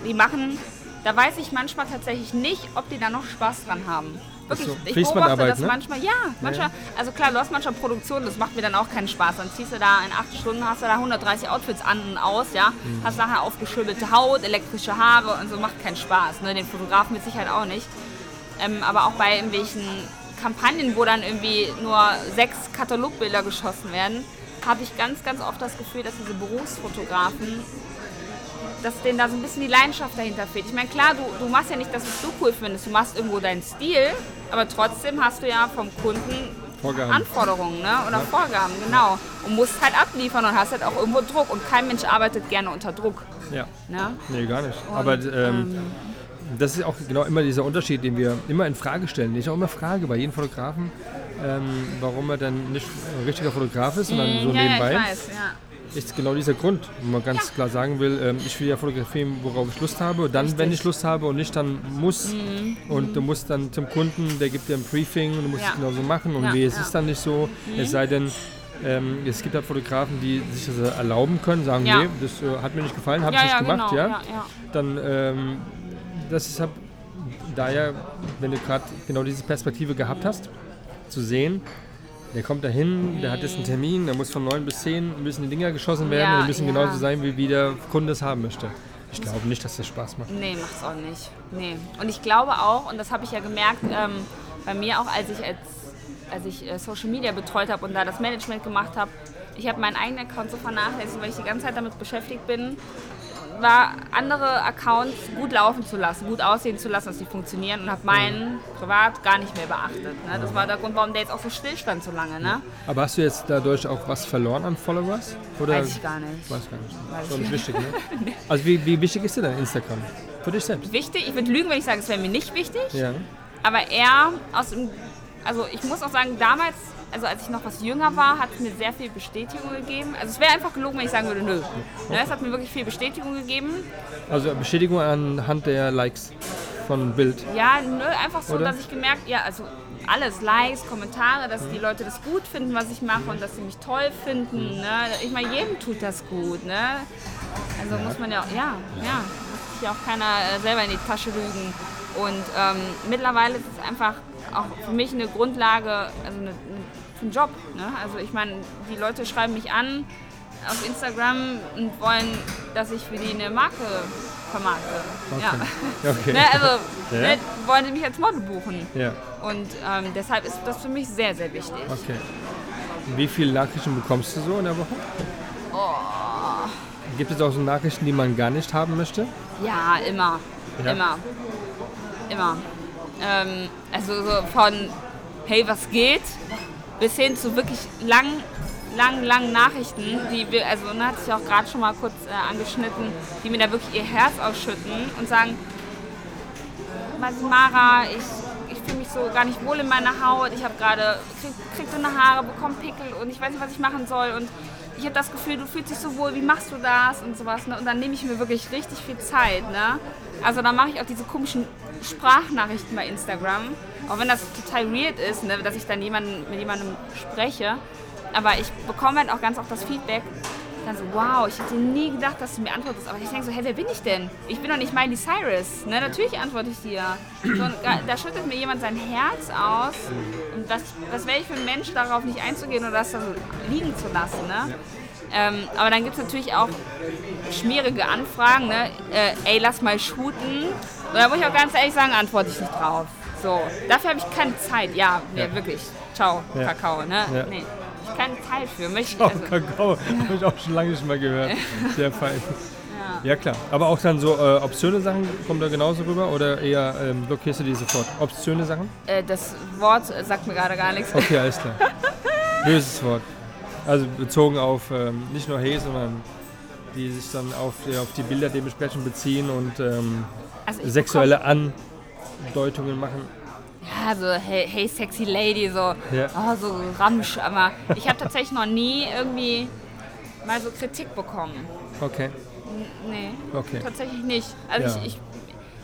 die machen, da weiß ich manchmal tatsächlich nicht, ob die da noch Spaß dran haben. Wirklich, so ich beobachte das ne? manchmal, ja, manchmal, also klar, du hast manchmal Produktion, das macht mir dann auch keinen Spaß. Dann ziehst du da in acht Stunden, hast du da 130 Outfits an und aus, ja, Mhm. hast nachher aufgeschüttelte Haut, elektrische Haare und so, macht keinen Spaß, ne, den Fotografen mit Sicherheit auch nicht. Ähm, aber auch bei irgendwelchen Kampagnen, wo dann irgendwie nur sechs Katalogbilder geschossen werden, habe ich ganz, ganz oft das Gefühl, dass diese Berufsfotografen, dass denen da so ein bisschen die Leidenschaft dahinter fehlt. Ich meine, klar, du, du machst ja nicht das, was du cool findest, du machst irgendwo deinen Stil, aber trotzdem hast du ja vom Kunden Vorgaben. Anforderungen ne? oder Vorgaben, genau. Und musst halt abliefern und hast halt auch irgendwo Druck. Und kein Mensch arbeitet gerne unter Druck. Ja. Ne? Nee, gar nicht. Aber ähm, das ist auch genau immer dieser Unterschied, den wir immer in Frage stellen. Den ich auch immer frage bei jedem Fotografen, ähm, warum er dann nicht ein richtiger Fotograf ist, sondern so ja, nebenbei. ja, ich weiß, ja. Ist genau dieser Grund, wo man ganz klar sagen will, ähm, ich will ja fotografieren, worauf ich Lust habe. Dann, wenn ich Lust habe und nicht dann muss. Und du musst dann zum Kunden, der gibt dir ein Briefing und du musst Mhm. Ja. es genauso machen. Und Ja, weh, es ja. Mhm. ist dann nicht so. Es sei denn, ähm, es gibt halt Fotografen, die sich das erlauben können, sagen, Ja. nee, das äh, hat mir nicht gefallen, habe ich nicht gemacht. genau, ja? ja, ja. dann ähm, das ist halt daher, wenn du gerade genau diese Perspektive gehabt hast, zu sehen, der kommt da hin, der hat jetzt einen Termin, der muss von 9 bis 10 müssen die Dinger geschossen werden Ja, und die müssen ja. genauso sein, wie, wie der Kunde es haben möchte. Ich glaube nicht, dass das Spaß macht. Nee, macht's auch nicht. Nee. Und ich glaube auch, und das habe ich ja gemerkt, ähm, bei mir auch, als ich, als, als ich äh, Social Media betreut habe und da das Management gemacht habe, ich habe meinen eigenen Account so vernachlässigt, weil ich die ganze Zeit damit beschäftigt bin, war andere Accounts gut laufen zu lassen, gut aussehen zu lassen, dass die funktionieren und habe meinen privat gar nicht mehr beachtet. Ne? Das war der Grund, warum der jetzt auch so still stand so lange. Ne? Aber hast du jetzt dadurch auch was verloren an Followers? Oder? Weiß ich gar nicht. Weiß gar nicht. Weiß Ist doch ich nicht wichtig, ne? Also wie, wie wichtig ist dir dein Instagram? Für dich selbst? Wichtig, ich würde lügen, wenn ich sage, es wäre mir nicht wichtig. Ja. Aber er aus dem, also ich muss auch sagen, damals, also als ich noch was jünger war, hat es mir sehr viel Bestätigung gegeben. Also es wäre einfach gelogen, wenn ich sagen würde, nö. Ne, es hat mir wirklich viel Bestätigung gegeben. Also Bestätigung anhand der Likes. von Bild? Ja, nö, einfach so, Oder? dass ich gemerkt, ja, also alles, Likes, Kommentare, dass die Leute das gut finden, was ich mache und dass sie mich toll finden. Ne? Ich meine, jedem tut das gut. Ne? Also muss man ja, auch- ja, ja, muss sich ja auch keiner äh, selber in die Tasche lügen. Und ähm, mittlerweile ist es einfach auch für mich eine Grundlage, also eine, eine, einen Job. Ne? Also ich meine, die Leute schreiben mich an auf Instagram und wollen, dass ich für die eine Marke vermarkte. Ja. Okay. Ne, also Ja. ne, wollen sie mich als Model buchen. Ja, Und ähm, deshalb ist das für mich sehr, sehr wichtig. okay. Wie viele Nachrichten bekommst du so in der Woche? Oh. Gibt es auch so Nachrichten, die man gar nicht haben möchte? Ja, immer. Ja. Immer. Immer. Ähm, also so von hey, was geht? Bis hin zu wirklich lang, lang, langen Nachrichten, die wir, also ne, hat sich auch gerade schon mal kurz äh, angeschnitten, die mir da wirklich ihr Herz ausschütten und sagen, Mara, ich, ich fühle mich so gar nicht wohl in meiner Haut, ich habe gerade, krieg, krieg dünne Haare, bekomme Pickel und ich weiß nicht, was ich machen soll und ich habe das Gefühl, du fühlst dich so wohl, wie machst du das und sowas. Ne? Und dann nehme ich mir wirklich richtig viel Zeit. Ne? Also dann mache ich auch diese komischen Sprachnachrichten bei Instagram, auch wenn das total weird ist, ne? dass ich dann jemanden, mit jemandem spreche. Aber ich bekomme halt auch ganz oft das Feedback, dann so, wow, ich hätte nie gedacht, dass du mir antwortest. Aber ich denke so, hey, wer bin ich denn? Ich bin doch nicht Miley Cyrus. Ne? Natürlich antworte ich dir. So, da, schüttet mir jemand sein Herz aus. Und das, das wäre ich für ein Mensch, darauf nicht einzugehen oder das da so liegen zu lassen. Ne? Ähm, aber dann gibt es natürlich auch schmierige Anfragen. Ne? Äh, ey, lass mal shooten. Und da muss ich auch ganz ehrlich sagen, antworte ich nicht drauf. So, dafür habe ich keine Zeit. Ja, nee, wirklich. Ciao, Ja. Kakao. Ne? Ja. Nee, ich keine Zeit für. Möchte, Oh, also, Kakao, habe ich auch schon lange nicht mehr gehört. Sehr fein. Ja klar, aber auch dann so äh, obszöne Sachen kommen da genauso rüber oder eher ähm, blockierst du die sofort? Obszöne Sachen? äh, das Wort äh, sagt mir gerade gar nichts. Okay, alles klar. Böses Wort. Also bezogen auf ähm, nicht nur Hey, sondern die sich dann auf, die- auf die Bilder dementsprechend beziehen und ähm, Also sexuelle Andeutungen machen. Ja, so hey, hey sexy lady, so, Ja. oh, so Ramsch. Aber ich habe tatsächlich noch nie irgendwie mal so Kritik bekommen. Okay, N nee, okay. tatsächlich nicht. Also Ja. ich,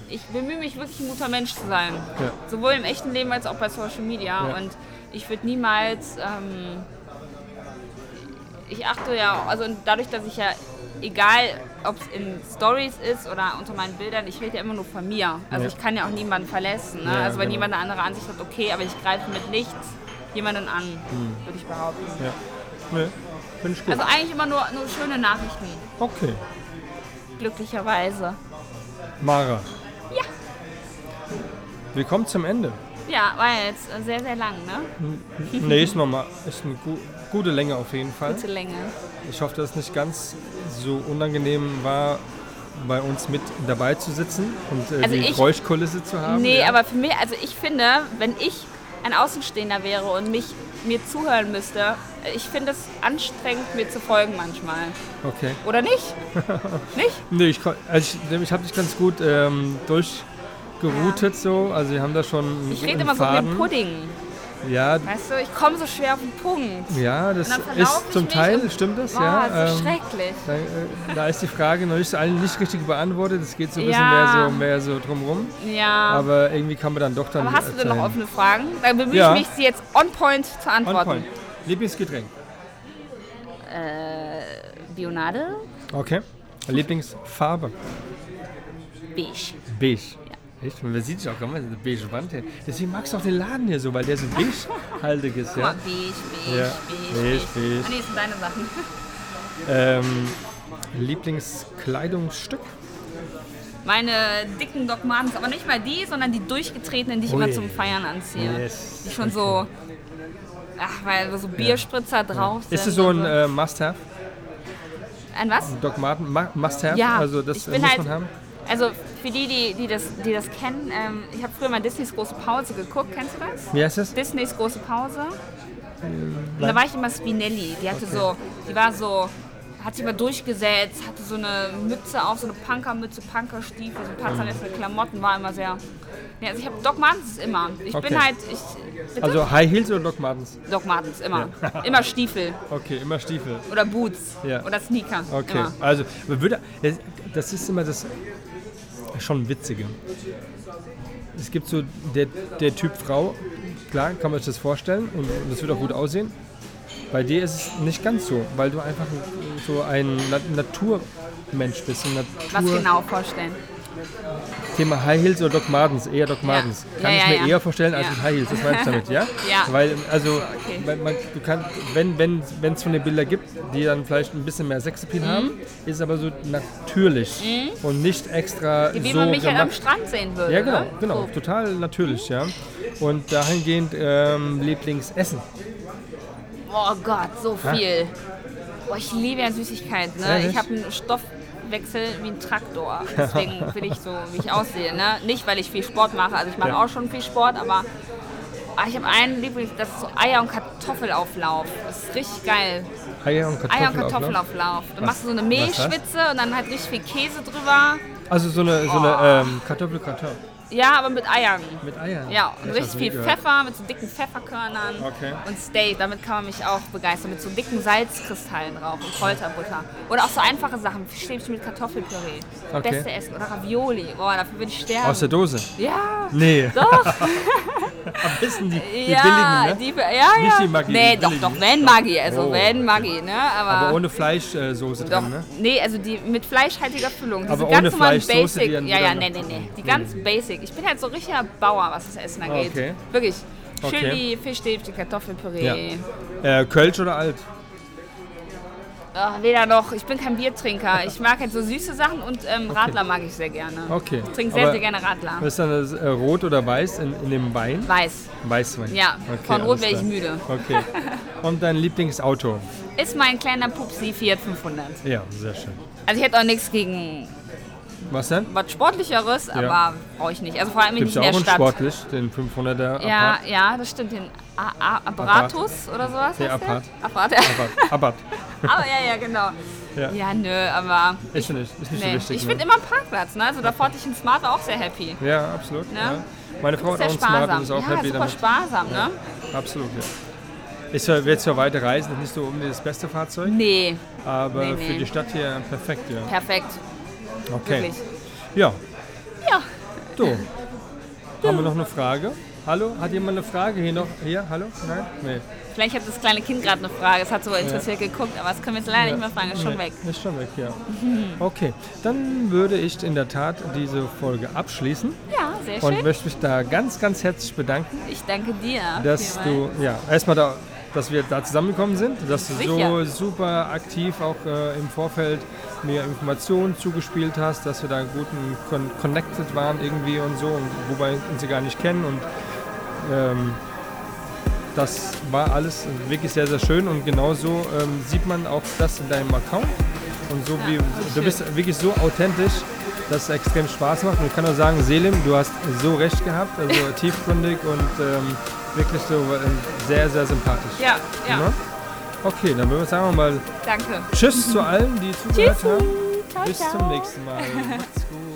ich, ich bemühe mich wirklich ein guter Mensch zu sein. Ja. Sowohl im echten Leben als auch bei Social Media. Ja. Und ich würde niemals, ähm, ich achte ja, also dadurch, dass ich ja, egal ob es in Stories ist oder unter meinen Bildern, ich rede ja immer nur von mir. Also Ja. ich kann ja auch niemanden verletzen. Ne? Ja, also wenn genau. jemand eine andere Ansicht hat, okay, aber ich greife mit nichts jemanden an, Hm. würde ich behaupten. Ja. Nee, finde ich gut. Also eigentlich immer nur, nur schöne Nachrichten, Okay. glücklicherweise. Mara. Ja. Wir kommen zum Ende. Ja, war ja jetzt sehr, sehr lang, ne? Nee, ist, normal, ist eine gu gute Länge auf jeden Fall. Gute Länge. Ich hoffe, dass es nicht ganz so unangenehm war, bei uns mit dabei zu sitzen und äh, Also die ich- Geräuschkulisse zu haben. Nee, ja. aber für mich, also ich finde, wenn ich ein Außenstehender wäre und mich mir zuhören müsste, ich finde es anstrengend, mir zu folgen manchmal. Okay. Oder nicht? nicht? Nee, ich, also ich, ich habe dich ganz gut ähm, durchgeroutet so. Also wir haben da schon Ich rede immer so mit Faden. dem Pudding. Ja, Weißt du, ich komme so schwer auf den Punkt. ja, das ist zum Teil, stimmt das, Boah, ja. so ähm, schrecklich. da, äh, da ist die Frage noch nicht, allen nicht richtig beantwortet. Es geht so ein bisschen Ja. mehr so, mehr so drumrum. Ja. Aber, Aber irgendwie kann man dann doch dann. hast du denn noch offene Fragen? Dann bemühe Ja. ich mich, sie jetzt on point zu On antworten. point. Lieblingsgetränk. Äh, Bionade? Okay. Lieblingsfarbe. Beige. Beige. Echt? Man sieht dich auch immer, eine beige Wand hier. Deswegen magst du auch den Laden hier so, weil der so beige-haltig ist. Guck mal, Ja? beige, beige, Ja. beige, Beige, beige. Ah, nee, sind deine Sachen. Ähm, Lieblingskleidungsstück? Meine dicken Doc Martens, aber nicht mal die, sondern die durchgetretenen, die ich Ui. immer zum Feiern anziehe. Yes. Die schon so, ach, weil so Bierspritzer drauf sind. Ist es so ein äh, Must-Have? ein was? Doc Marten Ma- Must-Have? Ja, Also das ich bin muss halt, man haben? Also für die, die, die, das, die das kennen, ähm, ich habe früher mal Disneys große Pause geguckt, kennst du das? Wie heißt das? Disneys große Pause. Und da war ich immer Spinelli. Die hatte so, die war so, hat sich immer durchgesetzt, hatte so eine Mütze auf, so eine Punkermütze, Punkerstiefel, so ein paar zerrissene Klamotten, war immer sehr. Ja, also ich habe Doc Martens immer. Ich Okay. bin halt, ich? Also High Heels oder Doc Martens? Doc Martens, immer. Immer Stiefel Okay, immer Stiefel. oder Boots Ja. oder Sneaker. Okay, Immer. also man würde, das ist immer das schon Witzige. es gibt so der, der Typ Frau, klar, kann man sich das vorstellen und das wird auch gut aussehen. Bei dir ist es nicht ganz so, weil du einfach so ein Na Naturmensch bist. Natur Was genau vorstellen? Thema High Heels oder Doc Martens, eher Doc Martens. Kann Ja, ich ja, mir ja. eher vorstellen als Ja. High Heels, das meinst du damit, ja? Ja. Weil, also, Okay. weil man, du kannst, wenn wenn wenn, es von den Bildern gibt, die dann vielleicht ein bisschen mehr Sexappeal haben, ist es aber so natürlich und nicht extra Mhm. Wie so man mich halt am gemacht. Strand sehen würde. Ja, genau, ne? genau, So. total natürlich, ja. Und dahingehend ähm, Lieblingsessen. Oh Gott, so viel. Boah, ich liebe ja Süßigkeiten. Ne? Ich habe einen Stoffwechsel wie ein Traktor. Deswegen bin ich so, wie ich aussehe. Ne? Nicht, weil ich viel Sport mache. Also ich mache Ja. auch schon viel Sport, aber ah, ich habe einen Lieblings, das ist so Eier- und Kartoffelauflauf. Das ist richtig geil. Eier und Eier- und Kartoffelauflauf. Kartoffelauflauf. Dann Was- machst du so eine? Mehlschwitze und dann halt richtig viel Käse drüber. Also so eine, so eine Oh. ähm, Kartoffelkartoffel Ja, aber mit Eiern. mit Eiern. Ja, und richtig viel gehört. Pfeffer mit so dicken Pfefferkörnern Okay. und Steak. Damit kann man mich auch begeistern. Mit so dicken Salzkristallen drauf und Kräuterbutter. Oder auch so einfache Sachen. Stäbchen mit Kartoffelpüree. Okay. Beste Essen. Oder Ravioli. Boah, dafür würde ich sterben. Aus der Dose? ja, Nee, doch. am besten die, die ja, billigen, ne? die, ja, ja. Nicht die Maggi, Nee, die doch, billigen. doch, wenn Maggi. Also Oh, wenn Maggi, ne? Aber, Aber ohne Fleischsoße doch, drin, ne? nee, also die mit fleischhaltiger Füllung. Diese Aber ganz ohne normalen Fleischsoße, die Basic. dann Ja, ja, nee, nee, nee. Die ganz Basic. Ich bin halt so richtiger Bauer, was das Essen angeht. Okay. Wirklich. Schön Okay. Fischstäbchen, Kartoffelpüree. Ja. Äh, Kölsch oder alt? Ach, weder noch. Ich bin kein Biertrinker. Ich mag halt so süße Sachen und ähm, Radler mag ich sehr gerne. Okay. Ich trinke sehr, Aber sehr gerne Radler. Was ist dann das, äh, rot oder weiß in, in dem Wein? Weiß. Weißwein. Ja, von Rot wäre ich müde. Okay. Und dein Lieblingsauto? Ist mein kleiner Pupsi Fiat 500. Ja, sehr schön. Also ich hätte auch nichts gegen Was denn? was Sportlicheres, aber brauche ich nicht. Also vor allem Gibt nicht in auch der einen Stadt. sportlich, den 500er Ja, Apart? ja, das stimmt. Den A A Apparatus oder sowas Der heißt Apart. der? Apart, ja. Abarth. Abarth. Aber ja, ja, genau. Ja. Ja, nö, aber Ist nicht, ist nicht nee. so wichtig. ich ne? finde immer einen Parkplatz. Ne? Also da fand ich ein Smart war auch sehr happy. Ja, absolut. Ne? Ja. Meine Frau hat auch einen Smart und ist auch Ja, happy super damit. sparsam, ne? Absolut, ja. Ist ja jetzt für weite Reisen nicht so unbedingt das beste Fahrzeug, Nee, aber Nee, für nee. die Stadt hier perfekt, ja. perfekt. Okay. Wirklich. Ja, Ja. so. Haben wir noch eine Frage? Hallo? Hat jemand eine Frage hier noch? Hier? Hallo? Nein? Nee. Vielleicht hat das kleine Kind gerade eine Frage. Es hat so interessiert geguckt, aber das können wir jetzt leider nicht mehr fragen. Ist schon Nee, weg. Ist schon weg, ja. Okay, dann würde ich in der Tat diese Folge abschließen Ja, sehr und schön. möchte mich da ganz, ganz herzlich bedanken, Ich danke dir. dass du, ja, erstmal da, dass wir da zusammengekommen sind, dass du so super aktiv auch äh, im Vorfeld mir Informationen zugespielt hast, dass wir da guten con connected waren irgendwie und so, und wobei wir uns sie gar nicht kennen und ähm, das war alles wirklich sehr, sehr schön und genauso ähm, sieht man auch das in deinem Account und so wie das du bist wirklich so authentisch, dass es extrem Spaß macht und ich kann nur sagen, Selim, du hast so recht gehabt, also tiefgründig und ähm, wirklich so ähm, sehr, sehr sympathisch. Ja, ja. Ne? Okay, dann würden wir sagen wir mal Danke. Tschüss zu allen, die zugehört haben. Bis ciao. zum nächsten Mal. Macht's gut.